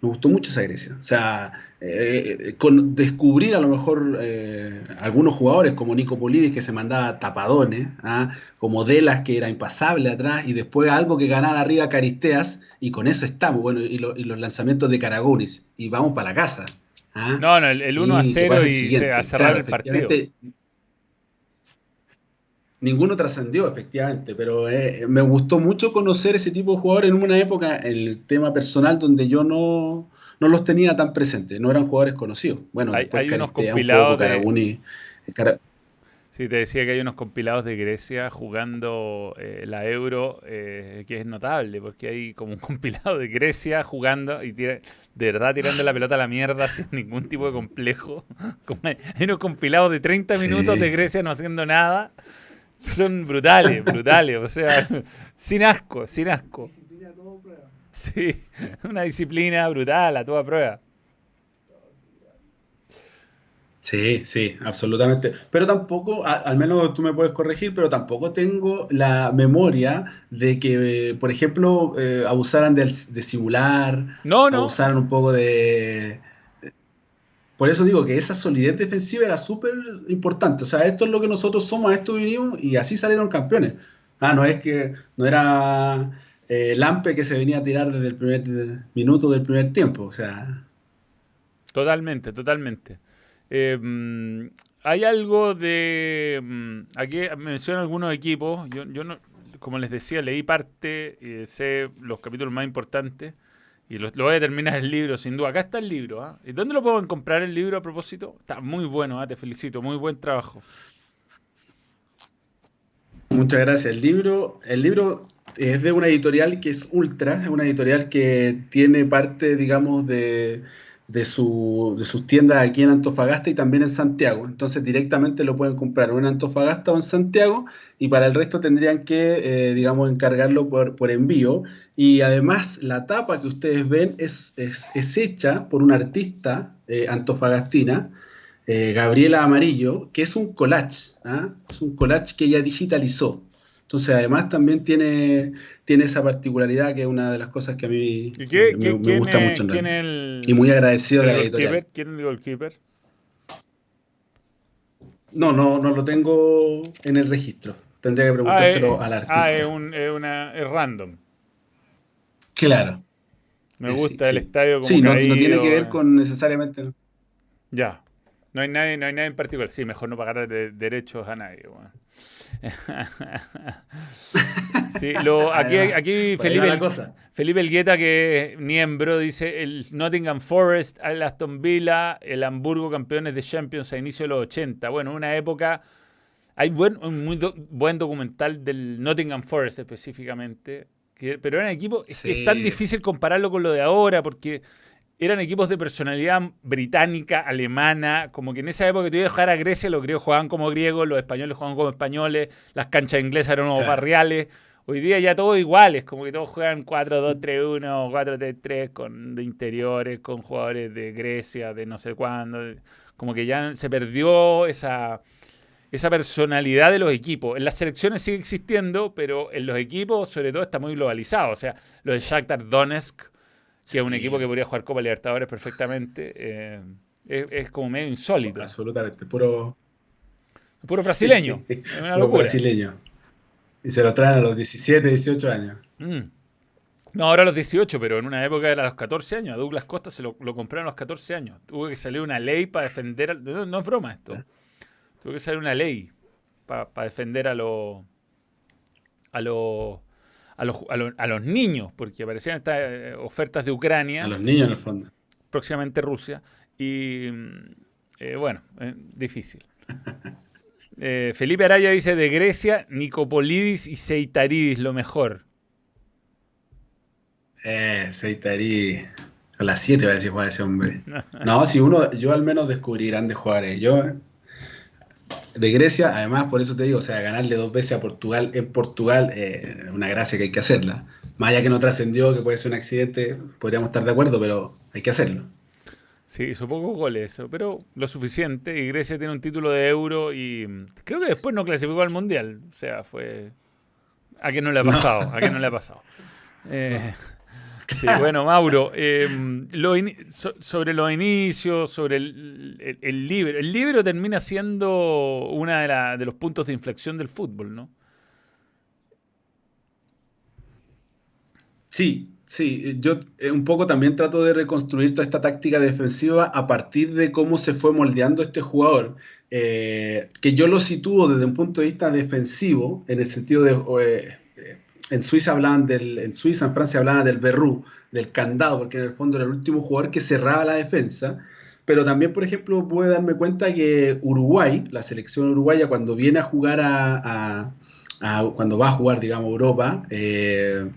Me gustó mucho esa Grecia. O sea, eh, eh, con descubrir a lo mejor eh, algunos jugadores como Nico Polidis que se mandaba tapadones, ¿ah? como Delas que era impasable atrás, y después algo que ganaba arriba Caristeas, y con eso estamos. Bueno, y, los lanzamientos de Caragonis, y vamos para casa. ¿ah? No, no, el, 1 a 0 y se, a cerrar el partido ninguno trascendió efectivamente, pero eh, me gustó mucho conocer ese tipo de jugadores en una época, el tema personal, donde yo no, no los tenía tan presentes, no eran jugadores conocidos. Bueno, hay, unos compilados de... Sí, te decía que hay unos compilados de Grecia jugando eh, la Euro, eh, que es notable, porque hay como un compilado de Grecia jugando y de verdad tirando la pelota a la mierda sin ningún tipo de complejo. hay unos compilados de 30 minutos de Grecia no haciendo nada son brutales, brutales. O sea, sin asco, sin asco. Disciplina a toda prueba. Sí, una disciplina brutal a toda prueba. Sí, sí, absolutamente. Pero tampoco, al menos tú me puedes corregir, pero tampoco tengo la memoria de que, por ejemplo, eh, abusaran de, de, simular, no, no. abusaran un poco de, por eso digo que esa solidez defensiva era súper importante. O sea, esto es lo que nosotros somos, a esto vinimos y así salieron campeones. Ah, no es que no era eh, Lampe que se venía a tirar desde el primer minuto del primer tiempo. O sea. Totalmente, totalmente. Em, hay algo de. Mm, aquí menciono algunos equipos. Yo, yo no, como les decía, leí parte y sé los capítulos más importantes. Y lo, voy a terminar el libro, sin duda. Acá está el libro. ¿ah? ¿Y dónde lo puedo comprar el libro a propósito? Está muy bueno, ¿ah? te felicito. Muy buen trabajo. Muchas gracias. El libro, el libro es de una editorial que es Ultra, es una editorial que tiene parte, digamos, de, de, su, de sus tiendas aquí en Antofagasta y también en Santiago. Entonces directamente lo pueden comprar o en Antofagasta o en Santiago y para el resto tendrían que, eh, digamos, encargarlo por, por, envío. Y además la tapa que ustedes ven es, es, hecha por una artista eh, antofagastina, eh, Gabriela Amarillo, que es un collage, ¿ah? es un collage que ella digitalizó. Entonces, además, también tiene, tiene esa particularidad que es una de las cosas que a mí me, gusta mucho. y muy agradecido de la editorial. ¿Quién es el goalkeeper? No, no, no lo tengo en el registro. Tendría que preguntárselo ah, al artista. Ah, es, un, es, una, es random. Claro. Me gusta el estadio como Sí, no, no, tiene que ver eh. con necesariamente... Ya. No hay nadie, no hay nadie en particular. Sí, mejor no pagar derechos a nadie. sí, lo, aquí, aquí Felipe, Felipe Elgueta, que es miembro, dice el Nottingham Forest, el Aston Villa, el Hamburgo campeones de Champions a inicio de los 80. Bueno, una época... Hay buen, un muy buen documental del Nottingham Forest específicamente, pero era un equipo, es, que es tan difícil compararlo con lo de ahora porque eran equipos de personalidad británica, alemana, como que en esa época que te iba a dejar a Grecia, los griegos jugaban como griegos, los españoles jugaban como españoles, las canchas inglesas eran unos barriales. Hoy día ya todos iguales, como que todos juegan 4-2-3-1, 4-3-3 con de interiores, con jugadores de Grecia, de no sé cuándo. Como que ya se perdió esa, esa personalidad de los equipos. En las selecciones sigue existiendo, pero en los equipos sobre todo está muy globalizado. O sea, los de Shakhtar Donetsk que es un equipo que podría jugar Copa Libertadores perfectamente. Eh, es, como medio insólito. Absolutamente, puro. Puro brasileño. puro brasileño. Y se lo traen a los 17, 18 años. Mm. No, ahora a los 18, pero en una época era a los 14 años. A Douglas Costa se lo, compraron a los 14 años. Tuvo que salir una ley para defender. no, es broma esto. Tuvo que salir una ley para, defender a los. A los a los, a, los, niños, porque aparecían estas eh, ofertas de Ucrania. A los niños en el fondo. Próximamente Rusia. Y eh, bueno, eh, difícil. Felipe Araya dice de Grecia, Nicopolidis y Seitaridis, lo mejor. Eh, Seitaridis. A las 7 va a decir jugar ese hombre. no, si uno, yo al menos descubrí grandes jugadores. Yo de Grecia, además, por eso te digo, o sea, ganarle dos veces a Portugal en Portugal es una gracia que hay que hacerla. Más allá que no trascendió, que puede ser un accidente, podríamos estar de acuerdo, pero hay que hacerlo. Sí, hizo pocos goles, eso, pero lo suficiente. Y Grecia tiene un título de euro y creo que después no clasificó al Mundial. O sea, fue... ¿A qué no le ha pasado? ¿A qué no le ha pasado? Eh, Sí, bueno, Mauro, em, sobre los inicios, sobre el, libro. El libro termina siendo uno de, de los puntos de inflexión del fútbol, ¿no? Sí, sí. Yo eh, un poco también trato de reconstruir toda esta táctica defensiva a partir de cómo se fue moldeando este jugador, eh, que yo lo sitúo desde un punto de vista defensivo, en el sentido de... En Suiza hablaban del, en Suiza, en Francia hablaban del berrú, del candado, porque en el fondo era el último jugador que cerraba la defensa. Pero también, por ejemplo, pude darme cuenta que Uruguay, la selección uruguaya, cuando viene a jugar a, cuando va a jugar, digamos, Europa, eh,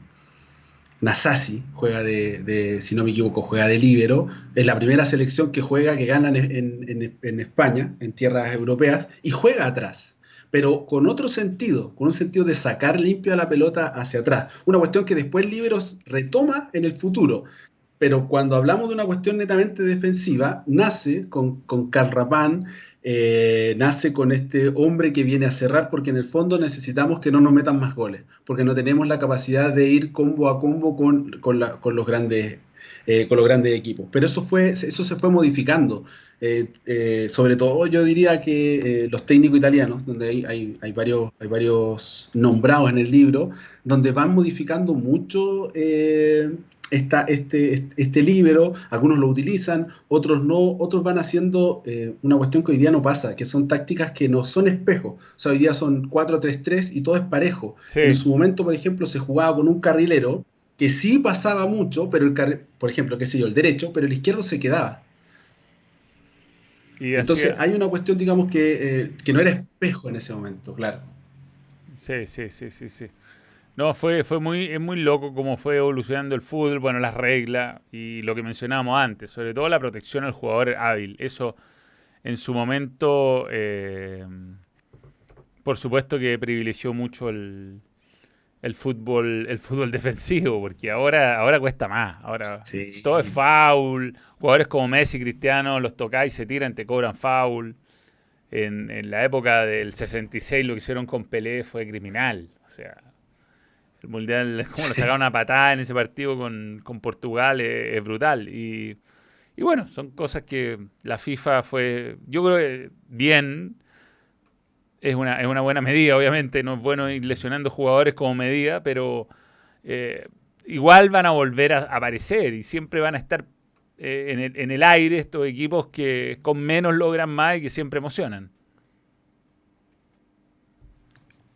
Nasasi juega de, si no me equivoco, juega de líbero. Es la primera selección que juega, que gana en, en España, en tierras europeas, y juega atrás pero con otro sentido, con un sentido de sacar limpio a la pelota hacia atrás. Una cuestión que después Liberos retoma en el futuro. Pero cuando hablamos de una cuestión netamente defensiva, nace con, con Carrapán, eh, nace con este hombre que viene a cerrar, porque en el fondo necesitamos que no nos metan más goles, porque no tenemos la capacidad de ir combo a combo con, con los grandes eh, con los grandes equipos. Pero eso, fue, eso se fue modificando. Eh, eh, sobre todo yo diría que los técnicos italianos, donde hay, hay, varios, hay varios nombrados en el libro, donde van modificando mucho esta, este, este libro, algunos lo utilizan, otros no, otros van haciendo una cuestión que hoy día no pasa, que son tácticas que no son espejos. O sea, hoy día son 4-3-3 y todo es parejo. En su momento, por ejemplo, se jugaba con un carrilero que sí pasaba mucho, pero el por ejemplo, qué sé yo, el derecho, pero el izquierdo se quedaba. Entonces hay una cuestión, digamos, que, eh, que, no era espejo en ese momento, claro. Sí, sí, sí, sí, sí. No, fue, fue muy, es muy loco cómo fue evolucionando el fútbol, bueno, las reglas y lo que mencionábamos antes, sobre todo la protección al jugador hábil. Eso en su momento, eh, por supuesto que privilegió mucho el, el fútbol, el fútbol defensivo, porque ahora, ahora cuesta más. Ahora todo es foul. Jugadores como Messi, Cristiano, los tocáis, se tiran, te cobran foul. En, en, la época del 66 lo que hicieron con Pelé fue criminal. O sea, el Mundial, como lo sacaron una patada en ese partido con, Portugal, es, brutal. Y, y, bueno, son cosas que la FIFA fue, yo creo que bien, es una, es una buena medida, obviamente, no es bueno ir lesionando jugadores como medida, pero eh, igual van a volver a aparecer y siempre van a estar eh, en, el, en el aire estos equipos que con menos logran más y que siempre emocionan.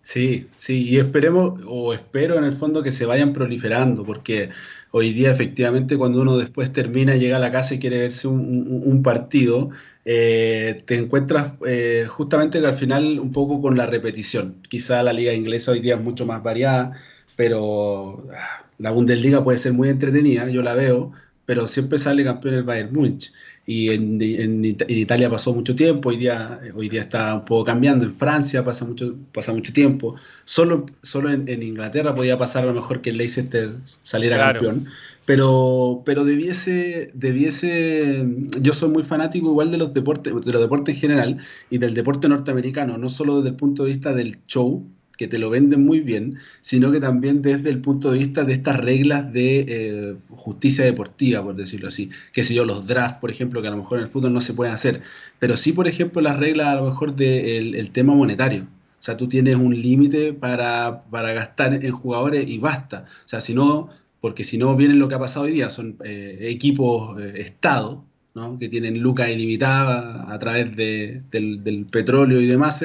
Sí, sí, y esperemos, o espero en el fondo que se vayan proliferando, porque hoy día efectivamente cuando uno después termina, llega a la casa y quiere verse un, partido, eh, te encuentras eh, justamente al final un poco con la repetición. Quizá la liga inglesa hoy día es mucho más variada, pero ah, la Bundesliga puede ser muy entretenida, yo la veo, pero siempre sale campeón el Bayern Múnich. Y en, en, Italia pasó mucho tiempo, hoy día, hoy día está un poco cambiando, en Francia pasa mucho, pasa mucho tiempo, solo, solo en, Inglaterra podía pasar a lo mejor que el Leicester saliera campeón, pero, pero debiese, debiese, yo soy muy fanático igual de los deportes, de los deportes en general y del deporte norteamericano, no solo desde el punto de vista del show, que te lo venden muy bien, sino que también desde el punto de vista de estas reglas de eh, justicia deportiva, por decirlo así. Que sé yo, los drafts, por ejemplo, que a lo mejor en el fútbol no se pueden hacer, pero sí, por ejemplo, las reglas a lo mejor del el tema monetario. O sea, tú tienes un límite para, gastar en jugadores y basta. O sea, si no, porque si no viene lo que ha pasado hoy día, son eh, equipos eh, Estado, ¿no? que tienen lucas ilimitadas a través de, del, del petróleo y demás,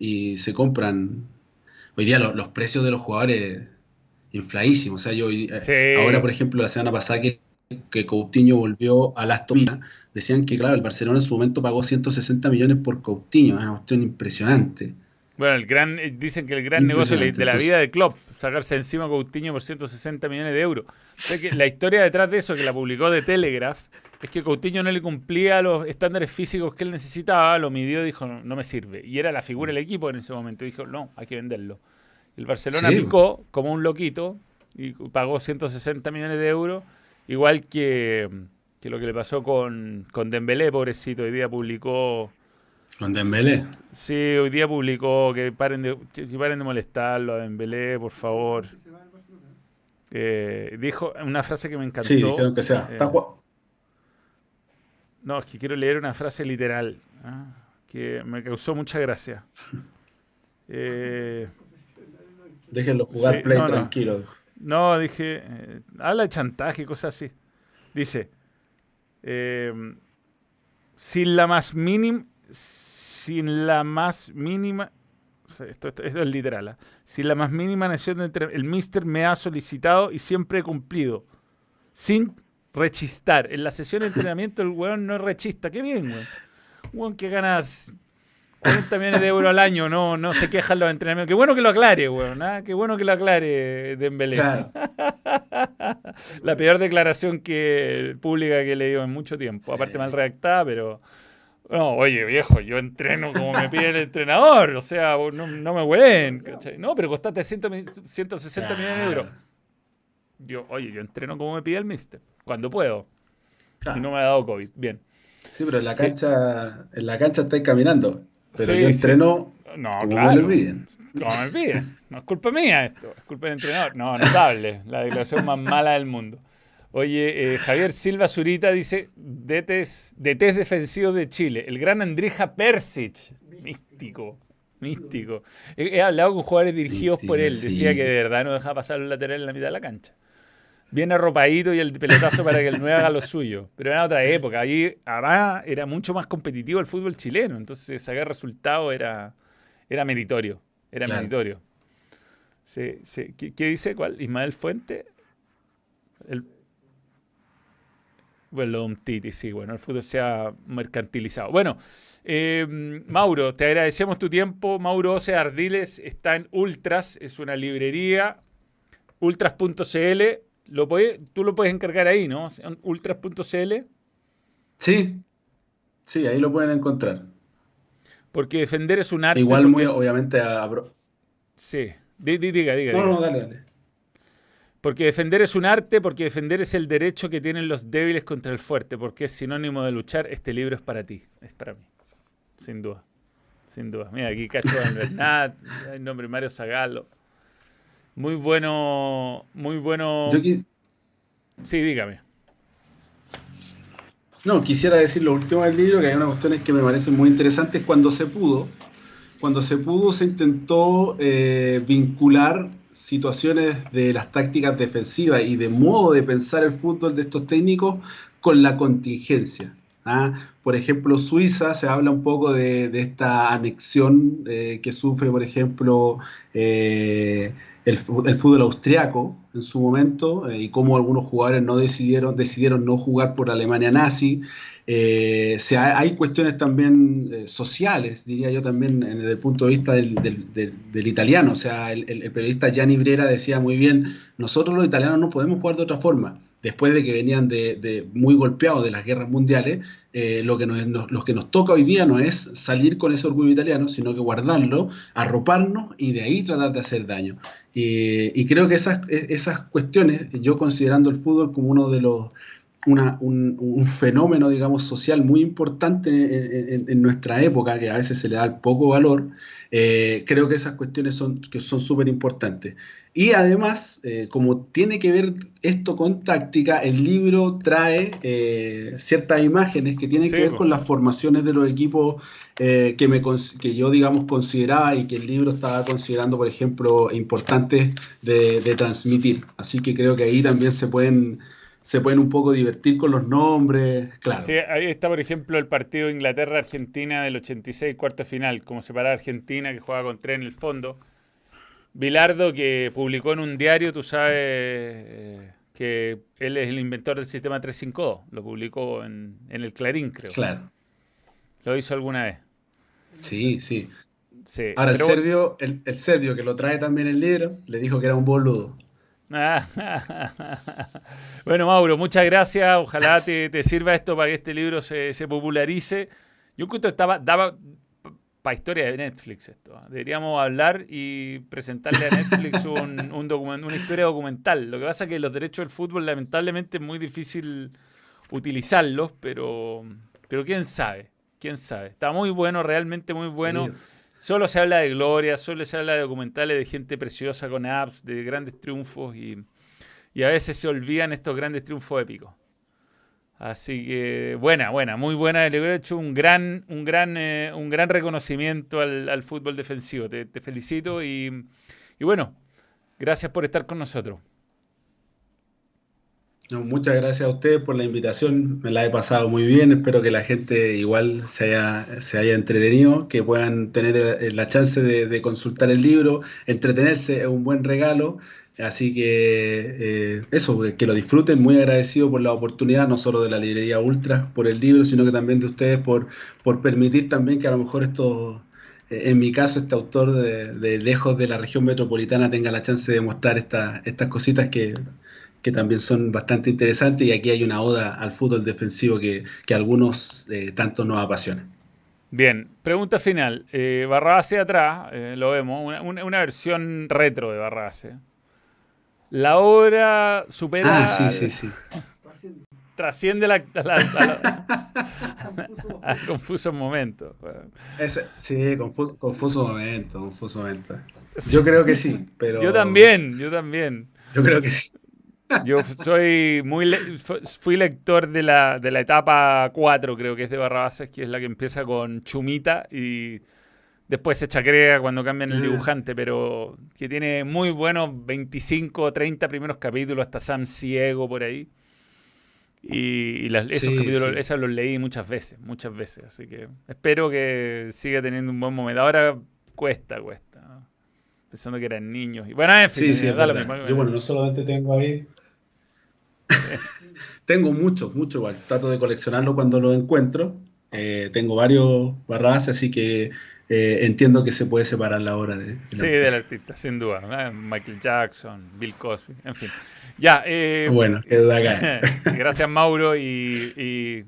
y se compran hoy día los, precios de los jugadores infladísimos. O sea, yo eh, ahora, por ejemplo, la semana pasada que, que Coutinho volvió a Las Villa, decían que, claro, el Barcelona en su momento pagó 160 millones por Coutinho. Es una cuestión impresionante. Bueno, el gran, eh, dicen que el gran negocio de la vida de Klopp, sacarse encima a Coutinho por 160 millones de euros. que la historia detrás de eso, que la publicó de Telegraph, es que Coutinho no le cumplía los estándares físicos que él necesitaba, lo midió y dijo, no, me sirve. Y era la figura del equipo en ese momento. dijo, no, hay que venderlo. El Barcelona picó como un loquito y pagó 160 millones de euros, igual que, lo que le pasó con, con Dembélé, pobrecito. Hoy día publicó... ¿Con Dembélé? Sí, hoy día publicó que paren de, que paren de molestarlo a Dembélé, por favor. Eh, dijo una frase que me encantó. Sí, dijeron que sea. Eh, no, es que quiero leer una frase literal ¿ah? que me causó mucha gracia. Eh, Déjenlo jugar play tranquilo. No, dije, eh, habla de chantaje y cosas así. Dice, sin la más mínima, sin la más mínima, esto, es literal, ¿ah? sin la más mínima nación entre el mister me ha solicitado y siempre he cumplido, sin rechistar. En la sesión de entrenamiento el weón no rechista. Qué bien, weón. Weón que ganas 40 millones de euros al año, no, no se quejan los entrenamientos. Qué bueno que lo aclare, weón. ¿ah? Qué bueno que lo aclare Dembélé. la peor declaración que, pública que he leído en mucho tiempo. Aparte mal redactada, pero... No, oye, viejo, yo entreno como me pide el entrenador. O sea, no, no me huelen. No, pero costaste 160 millones de euros. Yo, oye, yo entreno como me pide el mister cuando puedo. Y no me ha dado COVID. Bien. Sí, pero en la cancha, en la cancha estáis caminando. Pero yo entreno. No, claro. Me olviden. No me olviden. No es culpa mía esto, es culpa del entrenador. No, notable. La declaración más mala del mundo. Oye, eh, Javier Silva Zurita dice: DTs, DTs defensivos de Chile. El gran Andrija Persic. Místico. Místico. He, hablado con jugadores dirigidos por él. Decía que de verdad no deja pasar el lateral en la mitad de la cancha bien arropadito y el pelotazo para que el 9 haga lo suyo. Pero era otra época. Ahí, además, era mucho más competitivo el fútbol chileno. Entonces, sacar resultados era, era meritorio. Era meritorio. ¿Qué, dice? ¿Cuál? Ismael Fuente. El, bueno, un Titi, sí, bueno, el fútbol se ha mercantilizado. Bueno, eh, Mauro, te agradecemos tu tiempo. Mauro Ose Ardiles está en Ultras, es una librería ultras.cl, lo tú lo puedes encargar ahí, ¿no? Ultras.cl. Sí, sí, ahí lo pueden encontrar. Porque defender es un arte. Igual, muy obviamente, abro. Sí, diga, diga. No, no, dale, dale. Porque defender es un arte, porque defender es el derecho que tienen los débiles contra el fuerte, porque es sinónimo de luchar. Este libro es para ti, es para mí, sin duda. Sin duda. Mira, aquí Cacho Bernat, el nombre Mario Zagalo. Muy bueno, muy bueno. Sí, dígame. No, quisiera decir lo último del libro, que hay una cuestión que me parece muy interesante, cuando se pudo, cuando se pudo se intentó eh, vincular situaciones de las tácticas defensivas y de modo de pensar el fútbol de estos técnicos con la contingencia. ¿ah? Por ejemplo, Suiza se habla un poco de, esta anexión eh, que sufre, por ejemplo, eh, el, fútbol austriaco en su momento eh, y cómo algunos jugadores no decidieron, decidieron no jugar por Alemania nazi. Eh, hay cuestiones también eh, sociales, diría yo también, desde el punto de vista del, italiano. O sea, el, periodista Gianni Brera decía muy bien, nosotros los italianos no podemos jugar de otra forma después de que venían de, muy golpeados de las guerras mundiales, eh, lo, que nos, que nos toca hoy día no es salir con ese orgullo italiano, sino que guardarlo, arroparnos y de ahí tratar de hacer daño. y creo que e, esas cuestiones, yo considerando el fútbol como uno de los... un, fenómeno, digamos, social muy importante en, nuestra época, que a veces se le da poco valor, eh, creo que esas cuestiones son que son súper importantes. Y además, eh, como tiene que ver esto con táctica, el libro trae eh, ciertas imágenes que tienen que ver con las formaciones de los equipos que, me, que yo, digamos, consideraba y que el libro estaba considerando, por ejemplo, importantes de, de transmitir. Así que creo que ahí también se pueden se pueden un poco divertir con los nombres, claro. Sí, ahí está, por ejemplo, el partido Inglaterra-Argentina del 86, cuarto final, como separar Argentina, que juega con tres en el fondo. Bilardo, que publicó en un diario, tú sabes eh, que él es el inventor del sistema 352, lo publicó en, el Clarín, creo. Claro. Lo hizo alguna vez. Sí, sí. Ahora, el, serbio, el, el serbio que lo trae también el libro, le dijo que era un boludo. bueno, Mauro, muchas gracias. Ojalá te, sirva esto para que este libro se, popularice. Yo que estaba, daba para historia de Netflix esto. ¿ah? Deberíamos hablar y presentarle a Netflix un, una historia documental. Lo que pasa es que los derechos del fútbol lamentablemente es muy difícil utilizarlos, pero, pero quién sabe, quién sabe. Está muy bueno, realmente muy bueno. Solo se habla de gloria, solo se habla de documentales de gente preciosa con apps, de grandes triunfos y, a veces se olvidan estos grandes triunfos épicos. Así que buena, buena, muy buena. Le hubiera hecho un gran, un gran, eh, un gran reconocimiento al, fútbol defensivo. Te, felicito y, y bueno, gracias por estar con nosotros muchas gracias a ustedes por la invitación, me la he pasado muy bien, espero que la gente igual se haya, se haya entretenido, que puedan tener eh, la chance de, consultar el libro, entretenerse es un buen regalo, así que eh, eso, que lo disfruten, muy agradecido por la oportunidad, no solo de la librería Ultra por el libro, sino que también de ustedes por, por permitir también que a lo mejor esto eh, en mi caso, este autor de, lejos de la región metropolitana tenga la chance de mostrar estas cositas que que también son bastante interesantes y aquí hay una oda al fútbol defensivo que, que a algunos eh, tanto nos apasiona. Bien, pregunta final. Eh, Barrabase atrás, eh, lo vemos, una, una, versión retro de Barrabase. La obra supera... Ah, sí, sí, sí. Trasciende la, al confuso momento. sí, confuso, confuso momento, confuso momento. Yo creo que sí, pero... Yo también, yo también. Yo creo que sí. Yo soy muy fui lector de la, de la etapa 4, creo que es de Barrabases, que es la que empieza con Chumita y después se chacrea cuando cambian el dibujante, pero que tiene muy buenos 25 o 30 primeros capítulos, hasta Sam Ciego por ahí. Y, esos capítulos, esos los leí muchas veces, muchas veces. Así que espero que siga teniendo un buen momento. Ahora cuesta, cuesta. Pensando que eran niños. Y bueno, en fin, da lo mismo. Yo, bueno, no solamente tengo ahí tengo muchos, muchos igual. Trato de coleccionarlo cuando lo encuentro. Eh, tengo varios barras, así que eh, entiendo que se puede separar la obra de... Sí, del artista, sin duda. Michael Jackson, Bill Cosby, en fin. Ya. Eh, bueno, qué duda acá. gracias, Mauro, y,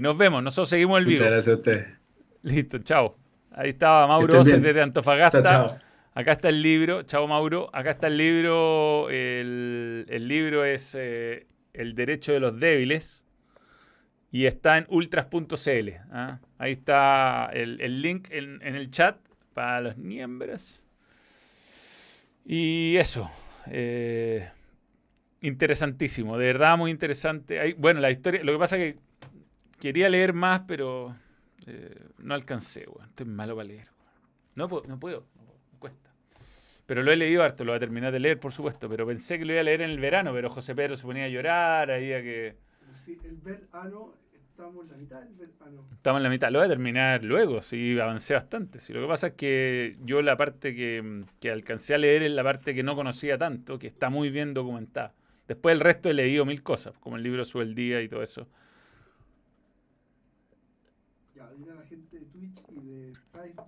nos vemos. Nosotros seguimos el video. Muchas gracias a usted. Listo, chao. Ahí estaba Mauro desde Antofagasta. Chao, Acá está el libro, chao Mauro. Acá está el libro. El, libro es eh, El Derecho de los Débiles y está en ultras.cl. ¿ah? Ahí está el, link en, el chat para los miembros. Y eso. Eh, interesantísimo, de verdad muy interesante. bueno, la historia, lo que pasa es que quería leer más, pero eh, no alcancé, Estoy malo para leer. No, puedo, no puedo. Pero lo he leído harto, lo voy a terminar de leer, por supuesto. Pero pensé que lo iba a leer en el verano, pero José Pedro se ponía a llorar, ahí a que. Sí, el verano Estamos en la mitad del Estamos en la mitad. Lo voy a terminar luego, sí, avancé bastante. Sí, lo que pasa es que yo la parte que, que, alcancé a leer es la parte que no conocía tanto, que está muy bien documentada. Después el resto he leído mil cosas, como el libro Sube el Día y todo eso. Ya, a la gente de Twitch y de Facebook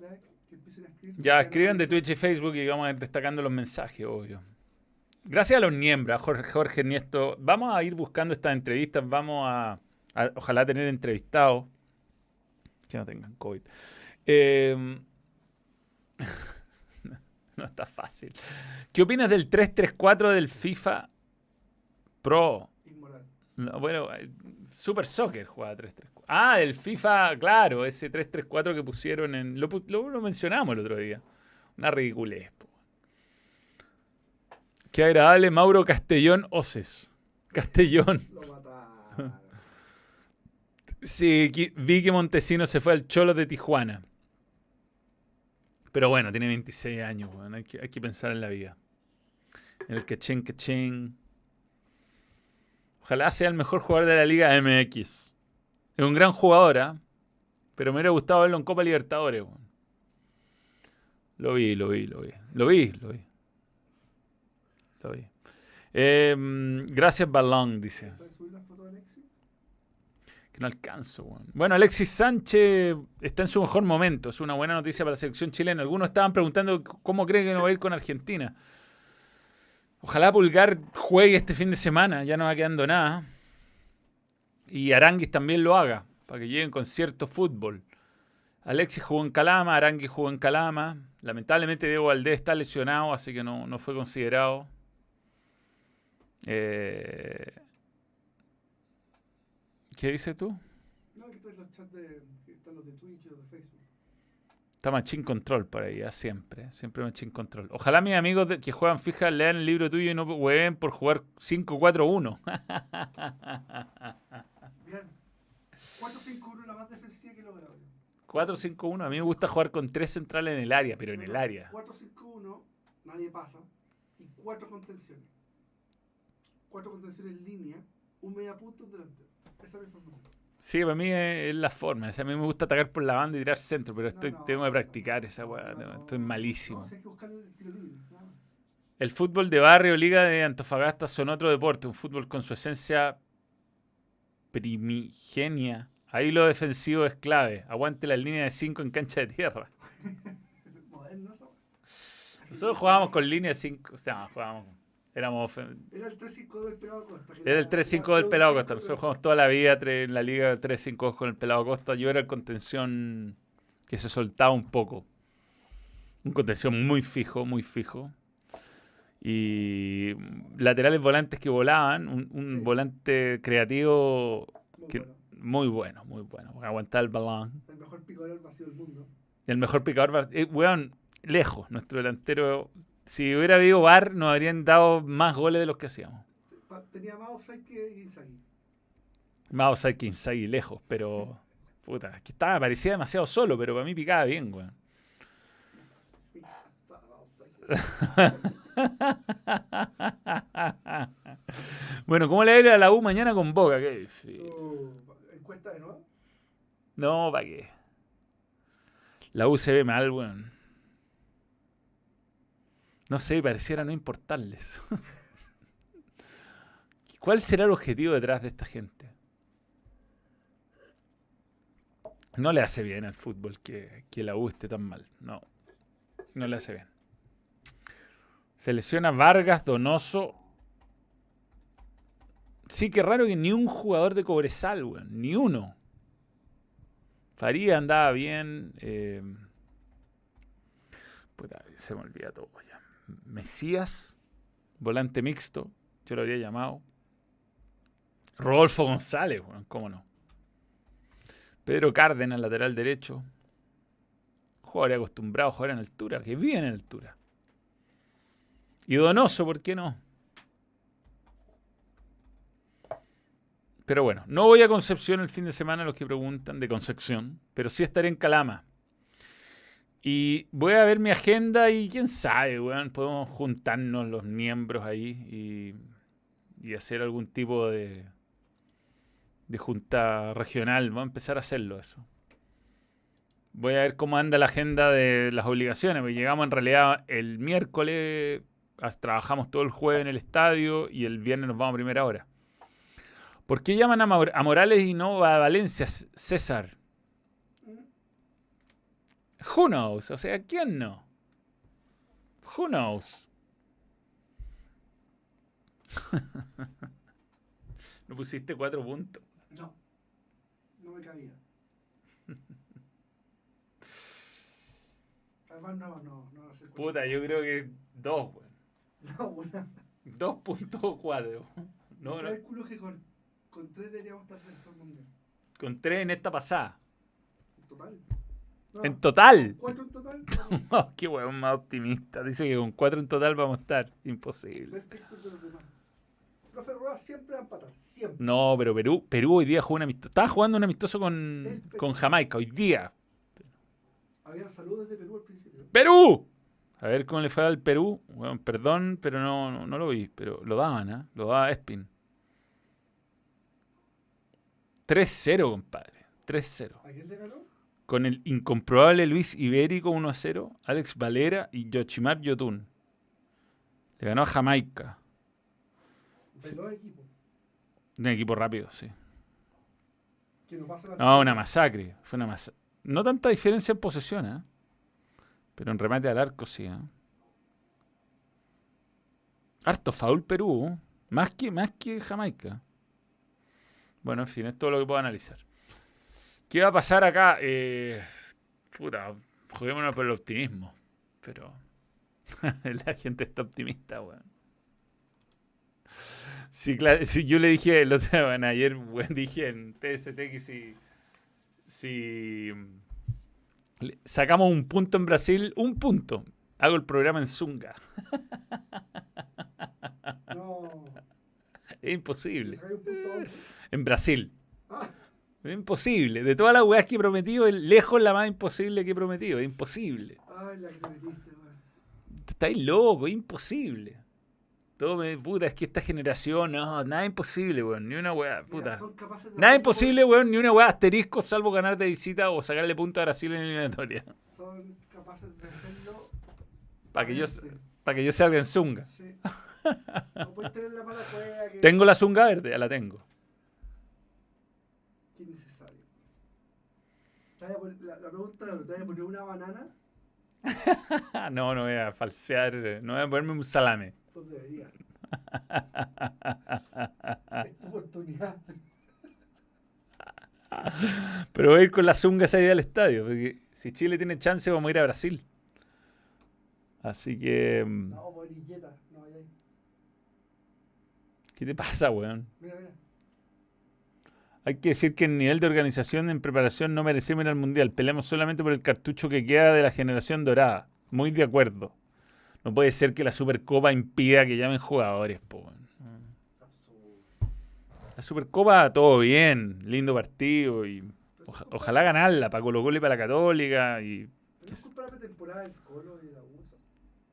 que empiecen a escribir. Ya, escriban de Twitch y Facebook y vamos a ir destacando los mensajes, obvio. Gracias a los miembros, Jorge, Jorge Niesto. Vamos a ir buscando estas entrevistas, vamos a ojalá tener entrevistados que no tengan COVID. Em, no, está fácil. ¿Qué opinas del 334 del FIFA Pro? bueno, eh, Super Soccer juega 334. Ah, el FIFA, claro, ese 334 que pusieron en. Lo, lo, mencionamos el otro día. Una ridiculez. Qué agradable Mauro Castellón Oces. Castellón. Sí, vi que Montesino se fue al Cholo de Tijuana. Pero bueno, tiene 26 años, hay, que, pensar en la vida. El quechén, quechén. Ojalá sea el mejor jugador de la Liga MX. Es un gran jugador, ¿ah? Pero me hubiera gustado verlo en Copa Libertadores. Lo vi, lo vi, lo vi. Lo vi, lo vi. Lo vi. Em, gracias, Balón, dice no alcanzo. Bueno. Alexis Sánchez está en su mejor momento. Es una buena noticia para la selección chilena. Algunos estaban preguntando cómo cree que no va a ir con Argentina. Ojalá Pulgar juegue este fin de semana. Ya no va quedando nada. Y Aranguis también lo haga. Para que lleguen con cierto fútbol. Alexis jugó en Calama. Aranguis jugó en Calama. Lamentablemente Diego Valdés está lesionado. Así que no, no fue considerado. Eh, ¿Qué dices tú? No, que están los chats de, están los de Twitch y los de Facebook. Está Machine Control por ahí, siempre. Siempre Machine Control. Ojalá mis amigos que juegan fija lean el libro tuyo y no hueven por jugar 5-4-1. Bien. 4-5-1 la más defensiva que logrado. 4-5-1. A mí me gusta jugar con 3 centrales en el área, pero en el área. 4-5-1, nadie pasa. Y 4 contenciones. 4 contenciones en línea, un media punto delante. Sí, para mí es, la forma. a mí me gusta atacar por la banda y tirar centro, pero estoy, tengo que practicar esa weá. estoy malísimo. el, fútbol de barrio, Liga de Antofagasta, son otro deporte. Un fútbol con su esencia primigenia. Ahí lo defensivo es clave. Aguante la línea de 5 en cancha de tierra. Nosotros jugábamos con línea de 5. O sea, jugábamos Éramos. Era el 3-5 del Pelado Costa. Era el 3-5 del Pelado Costa. Nosotros jugamos toda la vida en la liga 3-5 con el Pelado Costa. Yo era el contención que se soltaba un poco. Un contención muy fijo, muy fijo. Y laterales volantes que volaban. Un, volante creativo muy, bueno. muy bueno, muy Aguantar el balón. El mejor picador vacío del mundo. El mejor picador. Eh, weón, lejos. Nuestro delantero si hubiera habido VAR, nos habrían dado más goles de los que hacíamos. Tenía más offside que Inzaghi. Más offside que Inzaghi, lejos, pero... Puta, que estaba, parecía demasiado solo, pero para mí picaba bien, weón. bueno, ¿cómo le va a la U mañana con Boca? ¿Qué? Uh, ¿Encuesta de nuevo? No, ¿para qué? La U se ve mal, weón. No sé, pareciera no importarles. ¿Cuál será el objetivo detrás de esta gente? No le hace bien al fútbol que, que la U esté tan mal. No, no le hace bien. Se lesiona Vargas, Donoso. Sí, qué raro que ni un jugador de Cobresal, weón. Ni uno. Faría andaba bien. Eh, se me olvida todo ya. Mesías, volante mixto. Yo lo habría llamado. Rodolfo González, weón, cómo no. Pedro Cárdenas, lateral derecho. Jugador acostumbrado a jugar en altura, que vive en altura. Y Donoso, ¿por qué no? Pero bueno, no voy a Concepción el fin de semana, los que preguntan de Concepción, pero sí estaré en Calama. Y voy a ver mi agenda y quién sabe, weón, podemos juntarnos los miembros ahí y, y hacer algún tipo de, de junta regional. Voy a empezar a hacerlo eso. Voy a ver cómo anda la agenda de las obligaciones, porque llegamos en realidad el miércoles trabajamos todo el jueves en el estadio y el viernes nos vamos a primera hora. ¿Por qué llaman a, Morales y no a Valencia, César? Who knows? O sea, ¿quién no? Who knows? ¿No pusiste cuatro puntos? No. No me cabía. Además, no, no, no. Puta, yo creo que dos, No, bueno. 2.4. No, no. Calculo que con, con 3 deberíamos estar dentro del mundial. Con 3 en esta pasada. ¿En total? ¿En total? ¿Cuatro en total? qué huevón más optimista. Dice que con 4 en total vamos a estar. Imposible. Perfecto de los demás. Profe Roa siempre va a empatar. Siempre. No, pero Perú, Perú hoy día jugó un amistoso. Estaba jugando un amistoso con, con Jamaica hoy día. Había saludos de Perú al principio. ¡Perú! A ver cómo le fue al Perú. Bueno, perdón, pero no, no, lo vi. Pero lo daban, ¿eh? Lo daba Espin. 3-0, compadre. 3-0. ¿A quién le ganó? Con el incomprobable Luis Ibérico 1-0, Alex Valera y Yochimar Yotun. Le ganó a Jamaica. ¿Peló equipo? Un equipo rápido, sí. Que no, pasa la no, una masacre. Fue una masacre. No tanta diferencia en posesión, ¿eh? Pero en remate al arco sí. ¿eh? Harto foul Perú. Más que, más que Jamaica. Bueno, en fin, es todo lo que puedo analizar. ¿Qué va a pasar acá? Eh, puta, juguémonos por el optimismo. Pero la gente está optimista, weón. Claro, sí, yo le dije el otro, bueno, ayer, bueno, dije en TST si, si Sacamos un punto en Brasil, un punto. Hago el programa en Zunga. No. Es imposible. En Brasil. Ah. Es imposible. De todas las weas que he prometido, lejos la más imposible que he prometido. Es imposible. Ay, la que metiste, Estáis loco, es imposible. Todo me, puta, es que esta generación, no, nada imposible, weón, ni una weá, puta. nada imposible, weón, ni una weá asterisco, salvo ganar de visita o sacarle punto a Brasil en eliminatoria. Son capaces de hacerlo. Para que yo, para que yo salga en zunga. Sí. No puedes tener la mala que... Tengo la zunga verde, ya la tengo. Qué necesario. La, la pregunta ¿te voy a poner una banana? no, no voy a falsear, no voy a ponerme un salame. Pues debería. es tu oportunidad. Pero voy a ir con la zunga esa idea al estadio, porque si Chile tiene chance vamos a ir a Brasil. Así que... Mm, no, no vaya ahí. ¿Qué te pasa, weón? Mira, mira. Hay que decir que en nivel de organización en preparación no merecemos ir al Mundial. Peleamos solamente por el cartucho que queda de la generación dorada. Muy de acuerdo. No puede ser que la Supercopa impida que llamen jugadores, po. La Supercopa, todo bien, lindo partido y ojalá ganarla para Colo Colo y para la Católica. Y, es culpa la temporada del Colo y la USA.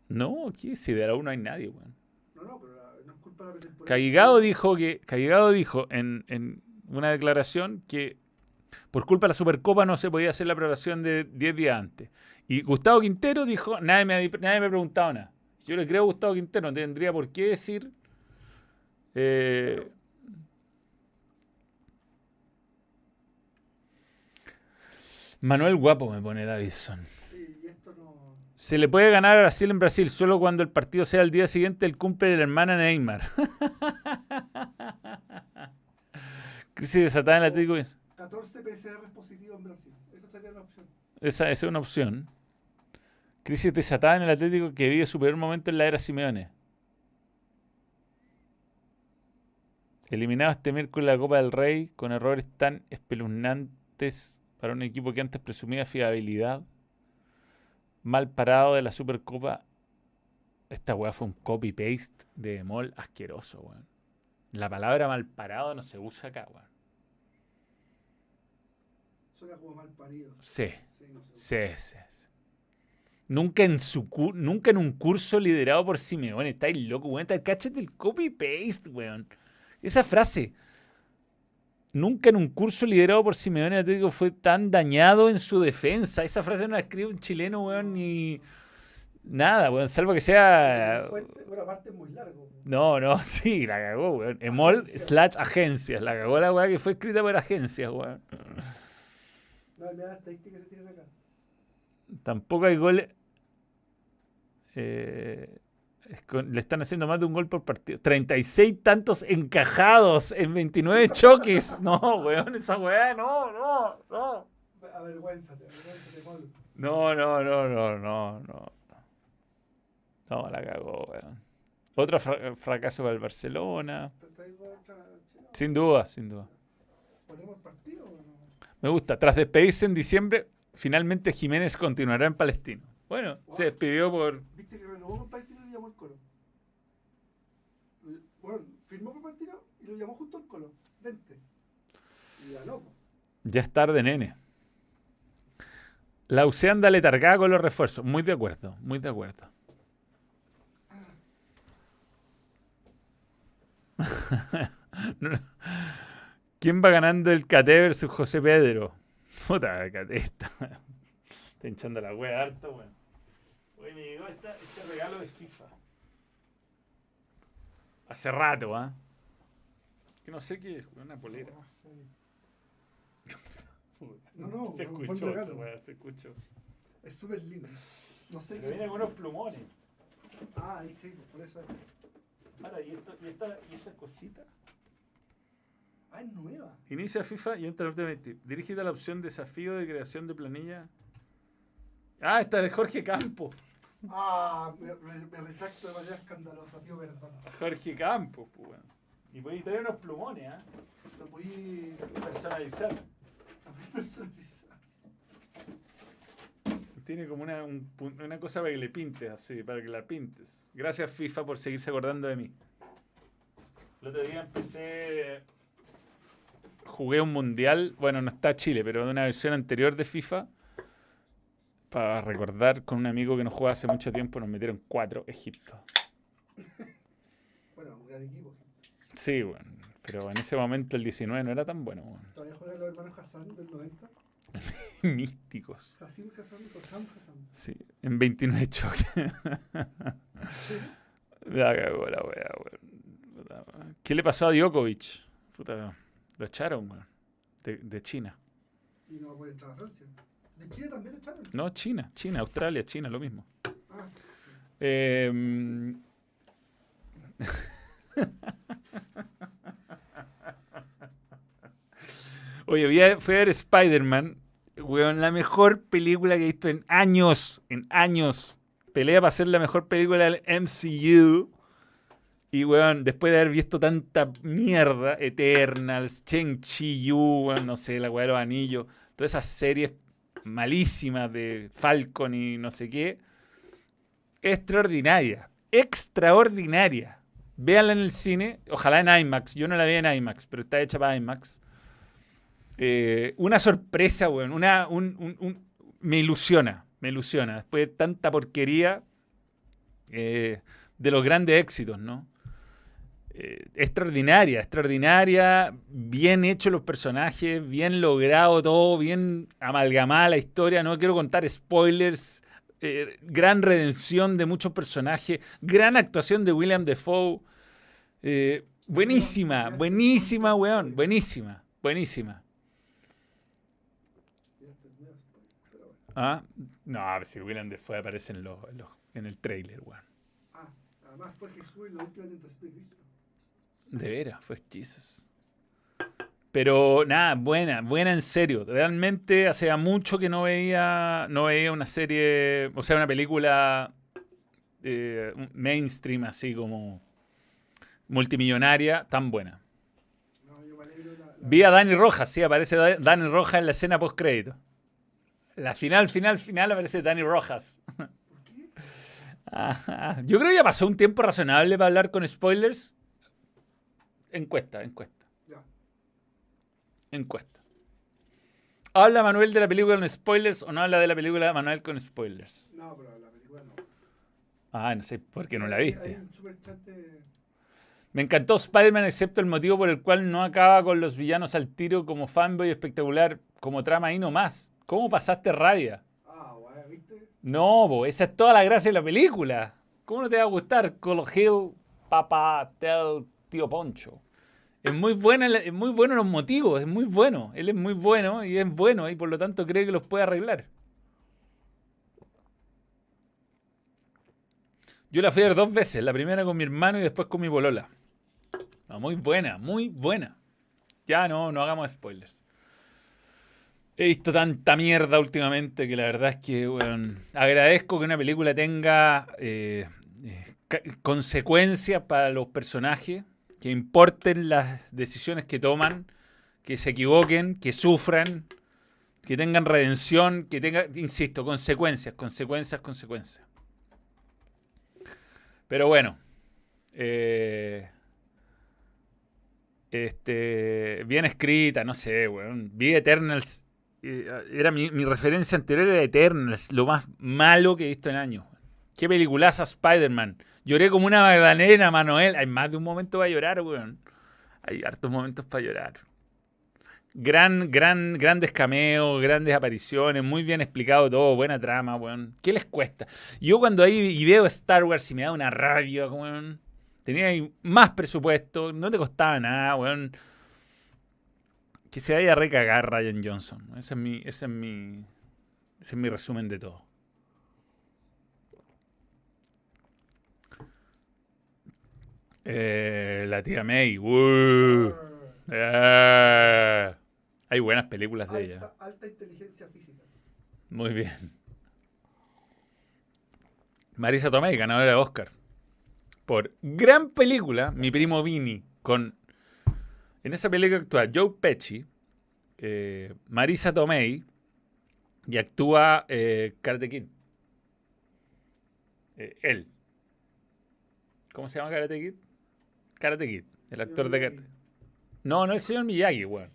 No, ¿qué? Si de la U no hay nadie, weón. No, no, pero no es culpa de la temporada. Caigado dijo que, Caigado dijo en, en una declaración que por culpa de la Supercopa no se podía hacer la preparación de 10 días antes. Y Gustavo Quintero dijo, nadie me, nadie me ha preguntado nada. yo le creo a Gustavo Quintero, no tendría por qué decir... Manuel Guapo me pone Davidson. Se le puede ganar a Brasil en Brasil solo cuando el partido sea el día siguiente el cumple de la hermana Neymar. Crisis desatada en Atlético. 14 PCR positivos en Brasil. Esa sería la opción. Esa, esa es una opción. Crisis desatada en el Atlético que vive su peor momento en la era Simeone. Eliminado este miércoles la Copa del Rey con errores tan espeluznantes para un equipo que antes presumía fiabilidad. Mal parado de la Supercopa. Esta weá fue un copy-paste de Mol asqueroso, weón. La palabra mal parado no se usa acá, weón. Suena como mal parido. Sí. Sí, sí, Nunca en, su nunca en un curso liderado por Simeone. Estáis loco, weón. Cáchate el copy-paste, weón. Esa frase nunca en un curso liderado por Simeone Atlético fue tan dañado en su defensa. Esa frase no la escribe un chileno, weón, ni nada, weón, salvo que sea... Bueno, aparte es muy largo. No, no, sí, la cagó, weón. Emol slash agencias. La cagó la weá que fue escrita por agencias, weón. No, mira estadísticas se tienen acá. Tampoco hay goles... Eh, le están haciendo más de un gol por partido. 36 tantos encajados en 29 choques. No, weón, esa weá, no, no, no. Avergüénzate, avergüénzate, No, no, no, no, no, no. No, la cagó, weón. Otro fracaso para el Barcelona. Sin duda, sin duda. ¿Ponemos partido o no? Me gusta. Tras despedirse en diciembre, finalmente Jiménez continuará en Palestino. Bueno, se despidió por. ¿Viste que renovó con Palestino? llamó el Colo. Bueno, firmó por Palestino y lo llamó justo al Colo. Vente. Y ganó. Ya es tarde, nene. La UC anda letargada con los refuerzos. Muy de acuerdo, muy de acuerdo. ¿Quién va ganando el KT versus José Pedro? Puta, está, está hinchando la wea harto, weón. Oye, me llegó esta, este regalo de FIFA. Hace rato, ¿ah? Que no sé qué es, una polera. No, no, se escuchó, se, se escuchó. Es súper lindo. No sé Pero viene con unos plumones. Ah, ahí sí, por eso es. Ahora, ¿y, esto, y, esta, ¿y esta cosita? Ah, es nueva. Inicia FIFA y entra Ultimate Dirigida a la opción desafío de creación de planilla. Ah, esta es de Jorge Campo. Ah, me, me, retracto de manera escandalosa, tío, perdón. Jorge Campos, pues, bueno. Y podéis traer unos plumones, ¿ah? ¿eh? Lo podéis personalizar. personalizar. Tiene como una, una cosa para que le pintes, así, para que la pintes. Gracias, FIFA, por seguirse acordando de mí. El otro día empecé. Jugué un mundial, bueno, no está Chile, pero de una versión anterior de FIFA para recordar con un amigo que nos jugaba hace mucho tiempo, nos metieron cuatro Egipto. Bueno, un gran equipo. Sí, bueno, pero en ese momento el 19 no era tan bueno. Bueno. ¿Todavía juegan los hermanos Hassan del 90? Místicos. Hassan Hassan y Hassan Hassan. Sí, en 29 choques. ¿Sí? La cagó la wea, weón. ¿Qué le pasó a Djokovic? Puta, lo echaron, weón. De, de China. Y no va a poder entrar a Francia. ¿De China también echaron? No, China, China, Australia, China, lo mismo. Ah. Eh, Oye, fui a ver Spider-Man, weón, la mejor película que he visto en años, en años. Pelea para ser la mejor película del MCU. Y, weón, después de haber visto tanta mierda, Eternals, Cheng-Chi Yu, no sé, la weá de los anillos, todas esas series malísima de Falcon y no sé qué. Extraordinaria. Extraordinaria. Véanla en el cine. Ojalá en IMAX. Yo no la vi en IMAX, pero está hecha para IMAX. Eh, una sorpresa, weón. Una, me ilusiona. Me ilusiona. Después de tanta porquería eh, de los grandes éxitos, ¿no? Eh, extraordinaria, extraordinaria, bien hecho los personajes, bien logrado todo, bien amalgamada la historia, no quiero contar spoilers, eh, gran redención de muchos personajes, gran actuación de William Defoe, eh, buenísima, buenísima, weón, buenísima, buenísima. Ah, no, si William Defoe aparece en, los, en, el trailer, weón. Ah, además fue Jesús en la última tentación de Cristo. De veras, fue Jesus. Pero nada, buena, buena en serio. Realmente hacía mucho que no veía, no veía una serie, o sea, una película eh, mainstream así como multimillonaria tan buena. Vi a Dani Rojas, sí, aparece Dani Rojas en la escena post crédito. La final, final, final aparece Dani Rojas. Yo creo que ya pasó un tiempo razonable para hablar con spoilers. Encuesta, encuesta encuesta. ¿Habla Manuel de la película con spoilers o no habla de la película de Manuel con spoilers? No, pero la película no. Ah, no sé por qué no la viste. Me encantó Spider-Man, excepto el motivo por el cual no acaba con los villanos al tiro como fanboy espectacular, como trama ahí nomás. ¿Cómo pasaste rabia? Ah, bueno, ¿viste? No, esa es toda la gracia de la película. ¿Cómo no te va a gustar? Cole Hill, Papa, Tell, Tío Poncho. Es muy, buena, es muy bueno los motivos, es muy bueno. Él es muy bueno y es bueno y por lo tanto cree que los puede arreglar. Yo la fui a ver dos veces, la primera con mi hermano y después con mi bolola. muy buena, muy buena. Ya no, no hagamos spoilers. He visto tanta mierda últimamente que la verdad es que agradezco que una película tenga eh, eh, consecuencias para los personajes que importen las decisiones que toman, que se equivoquen, que sufran, que tengan redención, que tengan, insisto, consecuencias, consecuencias, consecuencias. Pero bueno, eh, este, bien escrita, no sé, weón. Vi Eternals, eh, era mi, mi, referencia anterior era Eternals, lo más malo que he visto en años. Qué peliculaza Spider-Man. Lloré como una magdalena, Manuel. Hay más de un momento para llorar, weón. Hay hartos momentos para llorar. Gran, gran, grandes cameos, grandes apariciones, muy bien explicado todo, buena trama, weón. ¿Qué les cuesta? Yo cuando ahí y veo Star Wars y me da una rabia, weón. Tenía más presupuesto, no te costaba nada, weón. Que se vaya a recagar Ryan Johnson. Ese es mi, ese es mi, ese es mi resumen de todo. Eh, la tía May. Eh, hay buenas películas de ella. Alta inteligencia física. Muy bien. Marisa Tomei, ganadora de Oscar. Por gran película, Mi primo Vini. Con. En esa película actúa Joe Pesci, eh, Marisa Tomei y actúa Karate Kid. él. ¿Cómo se llama Karate Kid? Karate Kid, el actor de Karate No, no es el señor Miyagi, weón.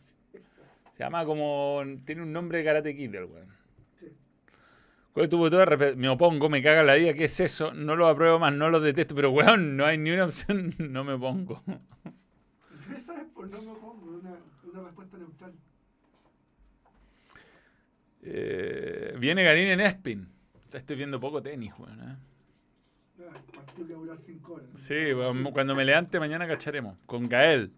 Se llama como. Tiene un nombre de Karate Kid, el weón. ¿Cuál es tu Me opongo, me caga la vida, ¿qué es eso? No lo apruebo más, no lo detesto, pero weón, no hay ni una opción, no me opongo. ¿Tú sabes por no me opongo? Una, una respuesta neutral. Eh, viene Garín en Espin. Estoy viendo poco tenis, weón. ¿eh? Sí, cuando me levante mañana cacharemos. Con Gael.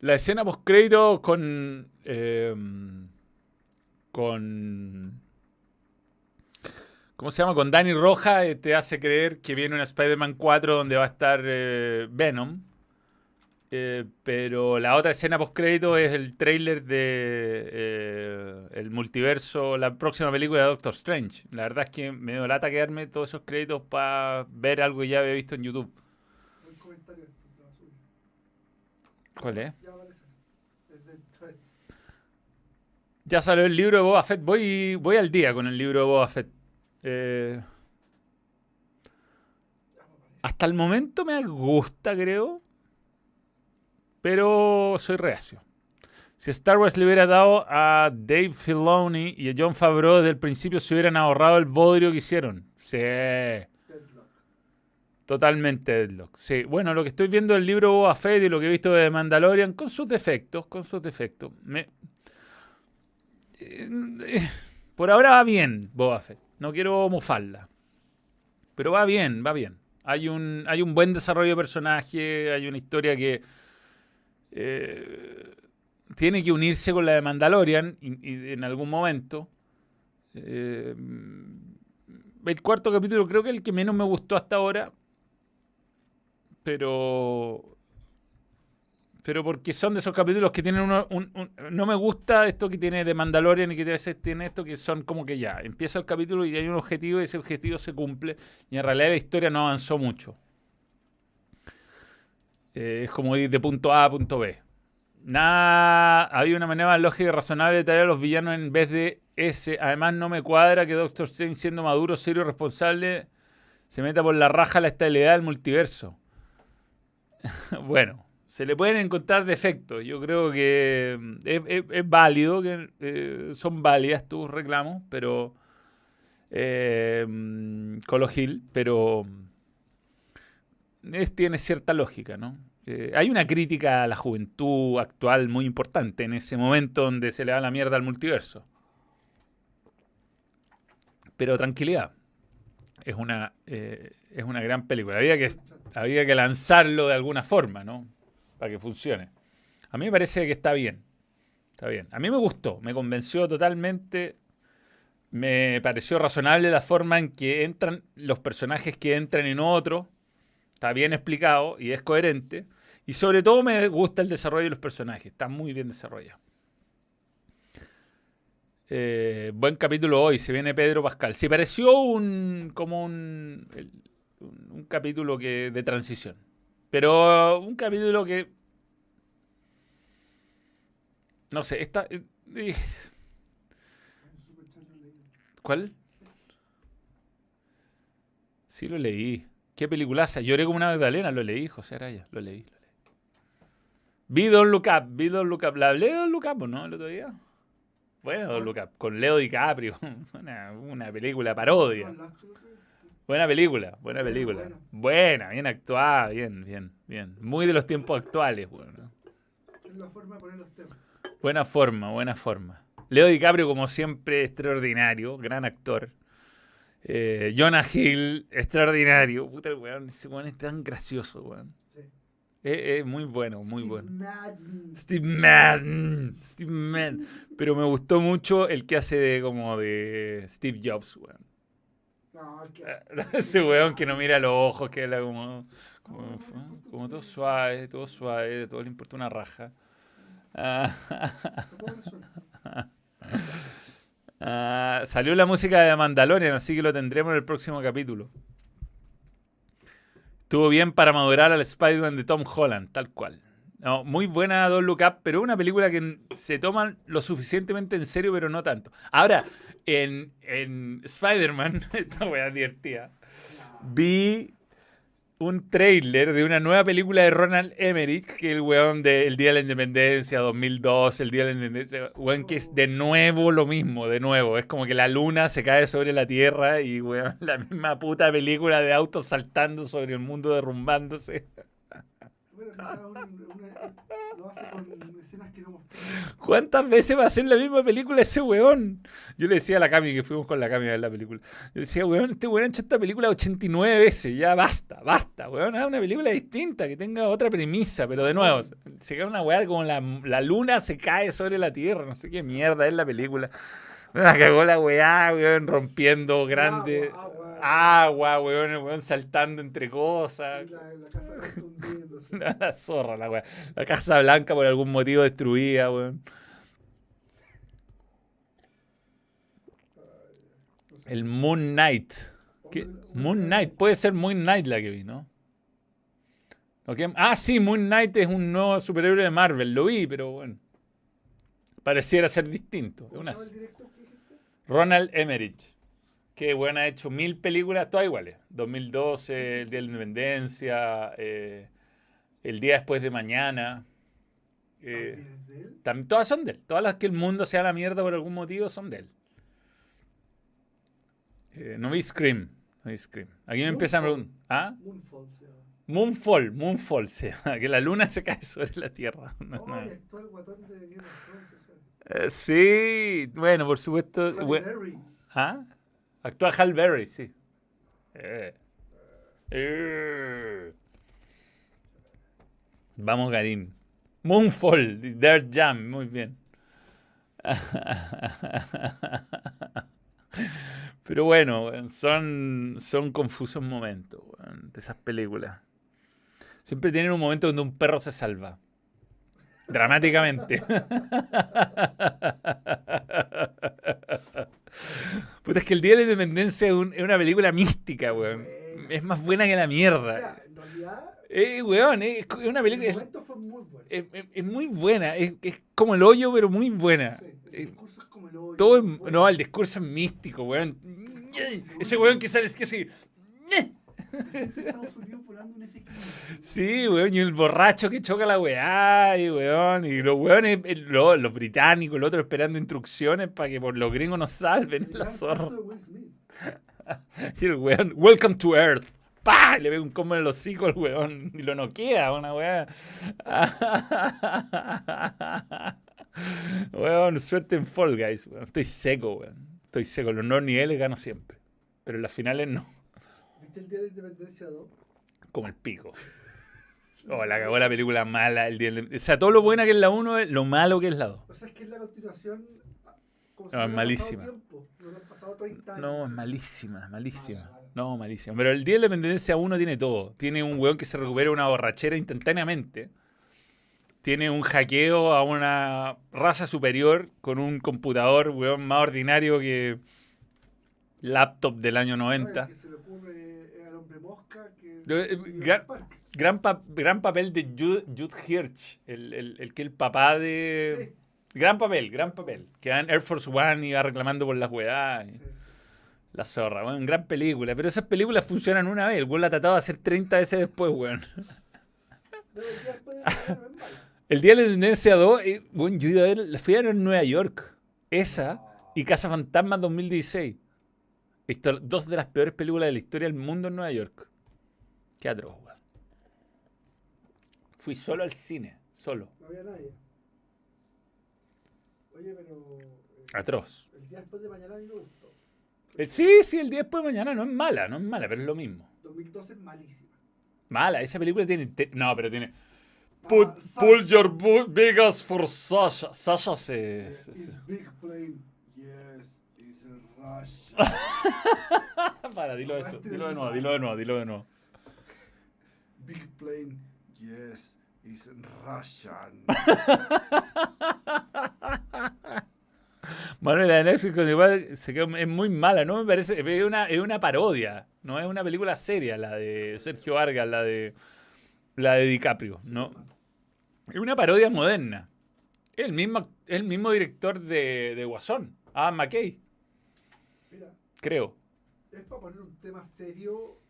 La escena post crédito con. Em, con. ¿Cómo se llama? Con Danny Roja eh, te hace creer que viene una Spider-Man 4 donde va a estar eh, Venom. Eh, pero la otra escena post crédito es el trailer de eh, el multiverso, la próxima película de Doctor Strange. La verdad es que me dio lata quedarme todos esos créditos para ver algo que ya había visto en YouTube. ¿Cuál es? Ya salió el libro de Boba Fett. Voy, voy al día con el libro de Boba Fett. Eh, hasta el momento me gusta, creo pero soy reacio. Si Star Wars le hubiera dado a Dave Filoni y a John Favreau desde el principio, se hubieran ahorrado el bodrio que hicieron. Sí. Totalmente deadlock. Sí. Bueno, lo que estoy viendo del libro Boba Fett y lo que he visto de Mandalorian, con sus defectos, con sus defectos. Me... Eh, por ahora va bien Boba Fett. No quiero mufarla. Pero va bien, va bien. Hay un, hay un buen desarrollo de personaje, hay una historia que eh, tiene que unirse con la de Mandalorian en algún momento. Eh, el cuarto capítulo creo que es el que menos me gustó hasta ahora. Pero. Pero porque son de esos capítulos que tienen uno, un, No me gusta esto que tiene de Mandalorian y que tiene esto que son como que ya. Empieza el capítulo y hay un objetivo y ese objetivo se cumple. Y en realidad la historia no avanzó mucho. Eh, es como ir de punto A a punto B. Nada, había una manera más lógica y razonable de traer a los villanos en vez de ese. Además, no me cuadra que Doctor Strange, siendo maduro, serio y responsable, se meta por la raja la estabilidad del multiverso. bueno, se le pueden encontrar defectos. Yo creo que mm, es, válido, que eh, son válidas tus reclamos, pero. Eh, mm, Colo Gil, pero. Mm, tiene cierta lógica, ¿no? Eh, hay una crítica a la juventud actual muy importante en ese momento donde se le da la mierda al multiverso. Pero tranquilidad. Es una, eh, es una gran película. Había que, había que lanzarlo de alguna forma, ¿no? Para que funcione. A mí me parece que está bien. Está bien. A mí me gustó, me convenció totalmente. Me pareció razonable la forma en que entran los personajes que entran en otro. Está bien explicado y es coherente. Y sobre todo me gusta el desarrollo de los personajes. Está muy bien desarrollado. Eh, buen capítulo hoy. Se viene Pedro Pascal. Se pareció un como un, un capítulo que de transición. Pero un capítulo que. No sé, está. Eh, eh. ¿Cuál? Sí, lo leí. Qué peliculaza. Lloré como una Magdalena. Lo leí, José Araya. Lo leí. Vi Don Look Up, vi Don Look Up. ¿La hablé de Don Look Up no el otro día? Bueno, Don Look Up, con Leo DiCaprio. Una, película parodia. Buena película, buena película. Buena, bien actuada, bien, bien, bien. Muy de los tiempos actuales, bueno. la forma de poner los temas. Buena forma, buena forma. Leo DiCaprio, como siempre, extraordinario, gran actor. Eh, Jonah Hill, extraordinario. Puta, el weón, ese weón es tan gracioso, weón. Es, muy bueno, muy bueno. Steve Madden. Steve Madden. Pero me gustó mucho el que hace de como de Steve Jobs, weón. Ese weón que no mira los ojos, que habla como, como, todo suave, todo suave, todo le importa una raja. Ah, salió la música de Mandalorian, así que lo tendremos en el próximo capítulo. Estuvo bien para madurar al Spider-Man de Tom Holland, tal cual. No, muy buena Don't Look Up, pero una película que se toman lo suficientemente en serio, pero no tanto. Ahora, en, en Spider-Man, esta wea divertida, vi un trailer de una nueva película de Ronald Emmerich, que el weón de El Día de la Independencia, 2002, El Día de la Independencia, weón que es de nuevo lo mismo, de nuevo. Es como que la luna se cae sobre la Tierra y weón, la misma puta película de autos saltando sobre el mundo derrumbándose. ¿Cuántas veces va a ser la misma película ese weón? Yo le decía a la Cami que fuimos con la Cami a ver la película. Yo decía, weón, este weón ha hecho esta película 89 veces, ya basta, basta, weón. Haz una película distinta, que tenga otra premisa, pero de nuevo, se cae una weá como la, la luna se cae sobre la tierra, no sé qué mierda es la película. La cagó la weá, weón, rompiendo grande agua, weón, el weón saltando entre cosas. La, la casa la zorra, la weón. La Casa Blanca por algún motivo destruida, weón. El Moon Knight. Moon Knight, puede ser Moon Knight la que vi, ¿no? Ah, sí, Moon Knight es un nuevo superhéroe de Marvel, lo vi, pero bueno. Pareciera ser distinto. Ronald Emmerich que bueno, ha hecho mil películas, todas iguales. 2012, El Día de la Independencia, eh, El Día Después de Mañana. Eh, todas son de él. Todas las que el mundo sea la mierda por algún motivo son de él. Eh, no vi Scream. No vi Scream. Aquí me empiezan a preguntar. ¿Ah? Moonfall, Moonfall, sí. que la luna se cae sobre la Tierra. sí, bueno, por supuesto. ¿Ah? Actúa Hal Berry, sí. Eh. Eh. Vamos, Garín. Moonfall, Dirt Jam, muy bien. Pero bueno, son, son confusos momentos de esas películas. Siempre tienen un momento donde un perro se salva. Dramáticamente. Puta, es que el Día de la Independencia es, una película mística, weón. Es más buena que la mierda. Eh, weón, es, una película. Es, es, muy buena. Es, como el hoyo, pero muy buena. el discurso es como el hoyo. Todo no, el discurso es místico, weón. Ese weón que sale Sí, weón, y el borracho que choca la weá, y weón, y los weones, los, los británicos, el otro esperando instrucciones para que por los gringos nos salven, la zorra. y el weón, welcome to Earth. ¡Pah! Le ve un combo en los hocico al weón y lo noquea, una weá. weón, suerte en Fall Guys, weón. Estoy seco, weón. Estoy seco. Los no niveles gano siempre. Pero en las finales no. ¿Viste el Día de la Independencia 2? Como el pico. Oh, la cagó la película mala. El día O sea, todo lo buena que es la 1 es lo malo que es la 2. O sea, es que es la continuación. no, es malísima. No, es malísima, es malísima. No, malísima. Pero el Día de la Independencia 1 tiene todo. Tiene un weón que se recupera una borrachera instantáneamente. Tiene un hackeo a una raza superior con un computador, weón, más ordinario que laptop del año 90. Eh, gran, gran, papel de Jude, Hirsch, el, el, el, que el papá de... Gran papel, gran papel. Que va en Air Force One y va reclamando por las weas. La zorra, bueno, gran película. Pero esas películas funcionan una vez. El weón la ha tratado de hacer 30 veces después, weón. el día de la Independencia 2, eh, bueno, yo iba a ver, la fui a ver en Nueva York. Esa y Casa Fantasma 2016. dos de las peores películas de la historia del mundo en Nueva York. Qué atroz, weón. Fui solo al cine, solo. No había nadie. Oye, pero. Eh, atroz. El día después de mañana a mí me gustó. sí, sí, el día después de mañana no es mala, no es mala, pero es lo mismo. 2012 es malísima. Mala, esa película tiene. no, pero tiene. Ah, Put, pull your biggest for Sasha. Sasha se. se, Big plane. Yes, it's Russia. Para, dilo eso. Dilo de nuevo, dilo de nuevo, dilo de nuevo. Big plane, yes, is Russian. Bueno, la de Netflix igual se quedó, es muy mala, ¿no? Me parece, es una, es una parodia, no es una película seria, la de Sergio Vargas, la de la de DiCaprio, ¿no? Es una parodia moderna. Es el mismo, el mismo director de, de Guasón, Adam McKay. Mira. Creo. Es para poner un tema serio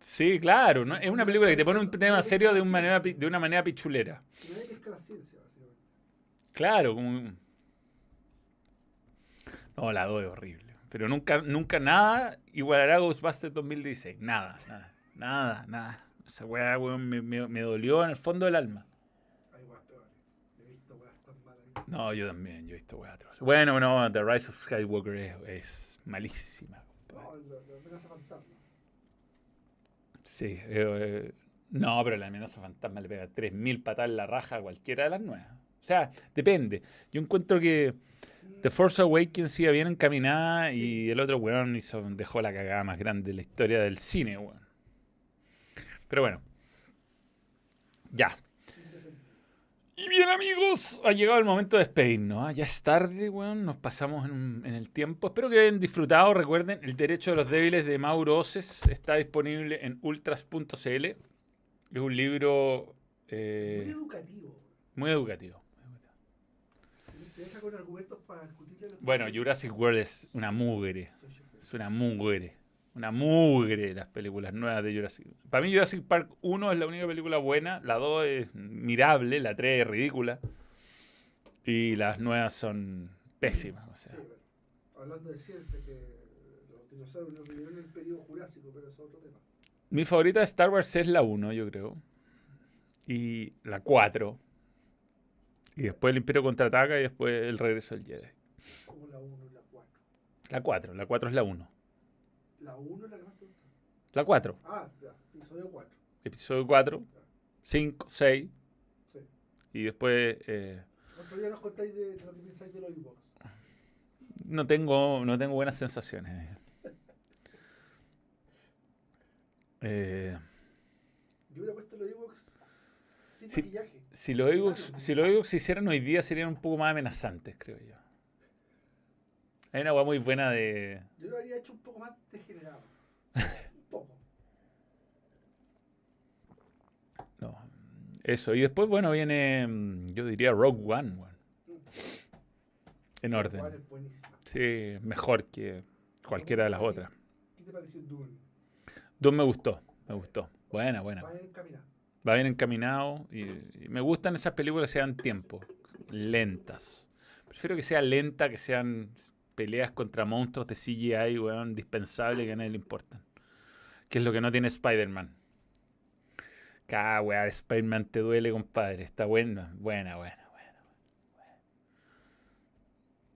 Sí, claro. Es una película que te pone un tema serio de una manera, de una manera pichulera. Claro, como... No, la doy horrible. Pero nunca, nunca nada igualará Ghostbusters 2016. Nada, nada, nada, nada. Esa weá, weón, me, dolió en el fondo del alma. No, yo también, yo he visto weá. Bueno, no, The Rise of Skywalker es, malísima. No, Sí. Eh, eh, no, pero la amenaza fantasma le pega 3.000 patadas en la raja a cualquiera de las nuevas. O sea, depende. Yo encuentro que The Force Awakens iba bien encaminada y el otro weón hizo, dejó la cagada más grande de la historia del cine, weón. Pero bueno. Ya. Y bien amigos, ha llegado el momento de despedirnos. ¿ah? Ya es tarde, weón. Nos pasamos en, el tiempo. Espero que hayan disfrutado. Recuerden, El Derecho de los Débiles de Mauro Oces está disponible en ultras.cl. Es un libro... Eh, muy educativo. Muy educativo. Te deja con argumentos para Bueno, Jurassic World es una mugre. Es una mugre. Una mugre las películas nuevas de Jurassic Para mí Jurassic Park 1 es la única película buena, la 2 es mirable, la 3 es ridícula y las nuevas son pésimas. O sea. hablando de ciencia, que los dinosaurios no vivieron en el periodo jurásico, pero es otro tema. Mi favorita de Star Wars es la 1, yo creo. Y la 4. Y después el Imperio contraataca y después el regreso del Jedi. ¿Cómo la 1 y la 4? La 4, la 4 es la 1. La 1 es la que más La 4. Ah, ya, episodio 4. Episodio 4, 5, 6, Y después... Eh, Otro día nos contáis de, lo que pensáis de los Ewoks. No tengo, no tengo buenas sensaciones. Eh, Yo hubiera puesto los Ewoks sin si, maquillaje. Si los Ewoks, si se hicieran hoy día serían un poco más amenazantes, creo yo. Hay una agua muy buena de... Yo lo habría hecho un poco más degenerado. un poco. No, eso. Y después, bueno, viene, mm, yo diría Rogue One. Bueno. En orden. Sí, mejor que cualquiera de las otras. ¿Qué te pareció Dune? Dune me gustó, me gustó. Buena, buena. Va bien encaminado. Va bien encaminado y, me gustan esas películas que sean tiempo, lentas. Prefiero que sea lenta, que sean peleas contra monstruos de CGI, weón, indispensable que a nadie le importan. Que es lo que no tiene Spider-Man. Cada weá, Spider-Man te duele, compadre. Está buena, buena, buena.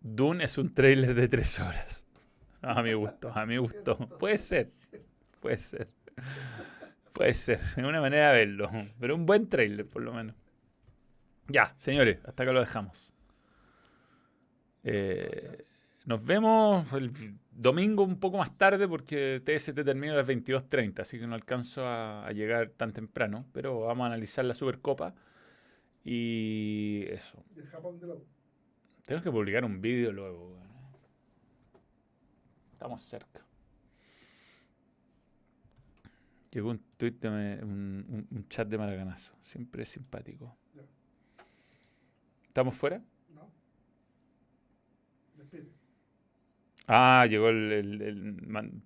Dune es un trailer de tres horas. A mi gusto, a mi gusto. Puede ser, puede ser. Puede ser, es una manera de verlo. Pero un buen trailer, por lo menos. Ya, señores, hasta acá lo dejamos. Eh, nos vemos el domingo un poco más tarde porque TST termina a las 22.30, así que no alcanzo a, a, llegar tan temprano. Pero vamos a analizar la Supercopa y eso. El Japón de la tengo que publicar un vídeo luego. Estamos cerca. Llegó un tweet de un, un, chat de Maraganazo. Siempre simpático. ¿Estamos fuera? No. Despide. Ah, llegó el, el,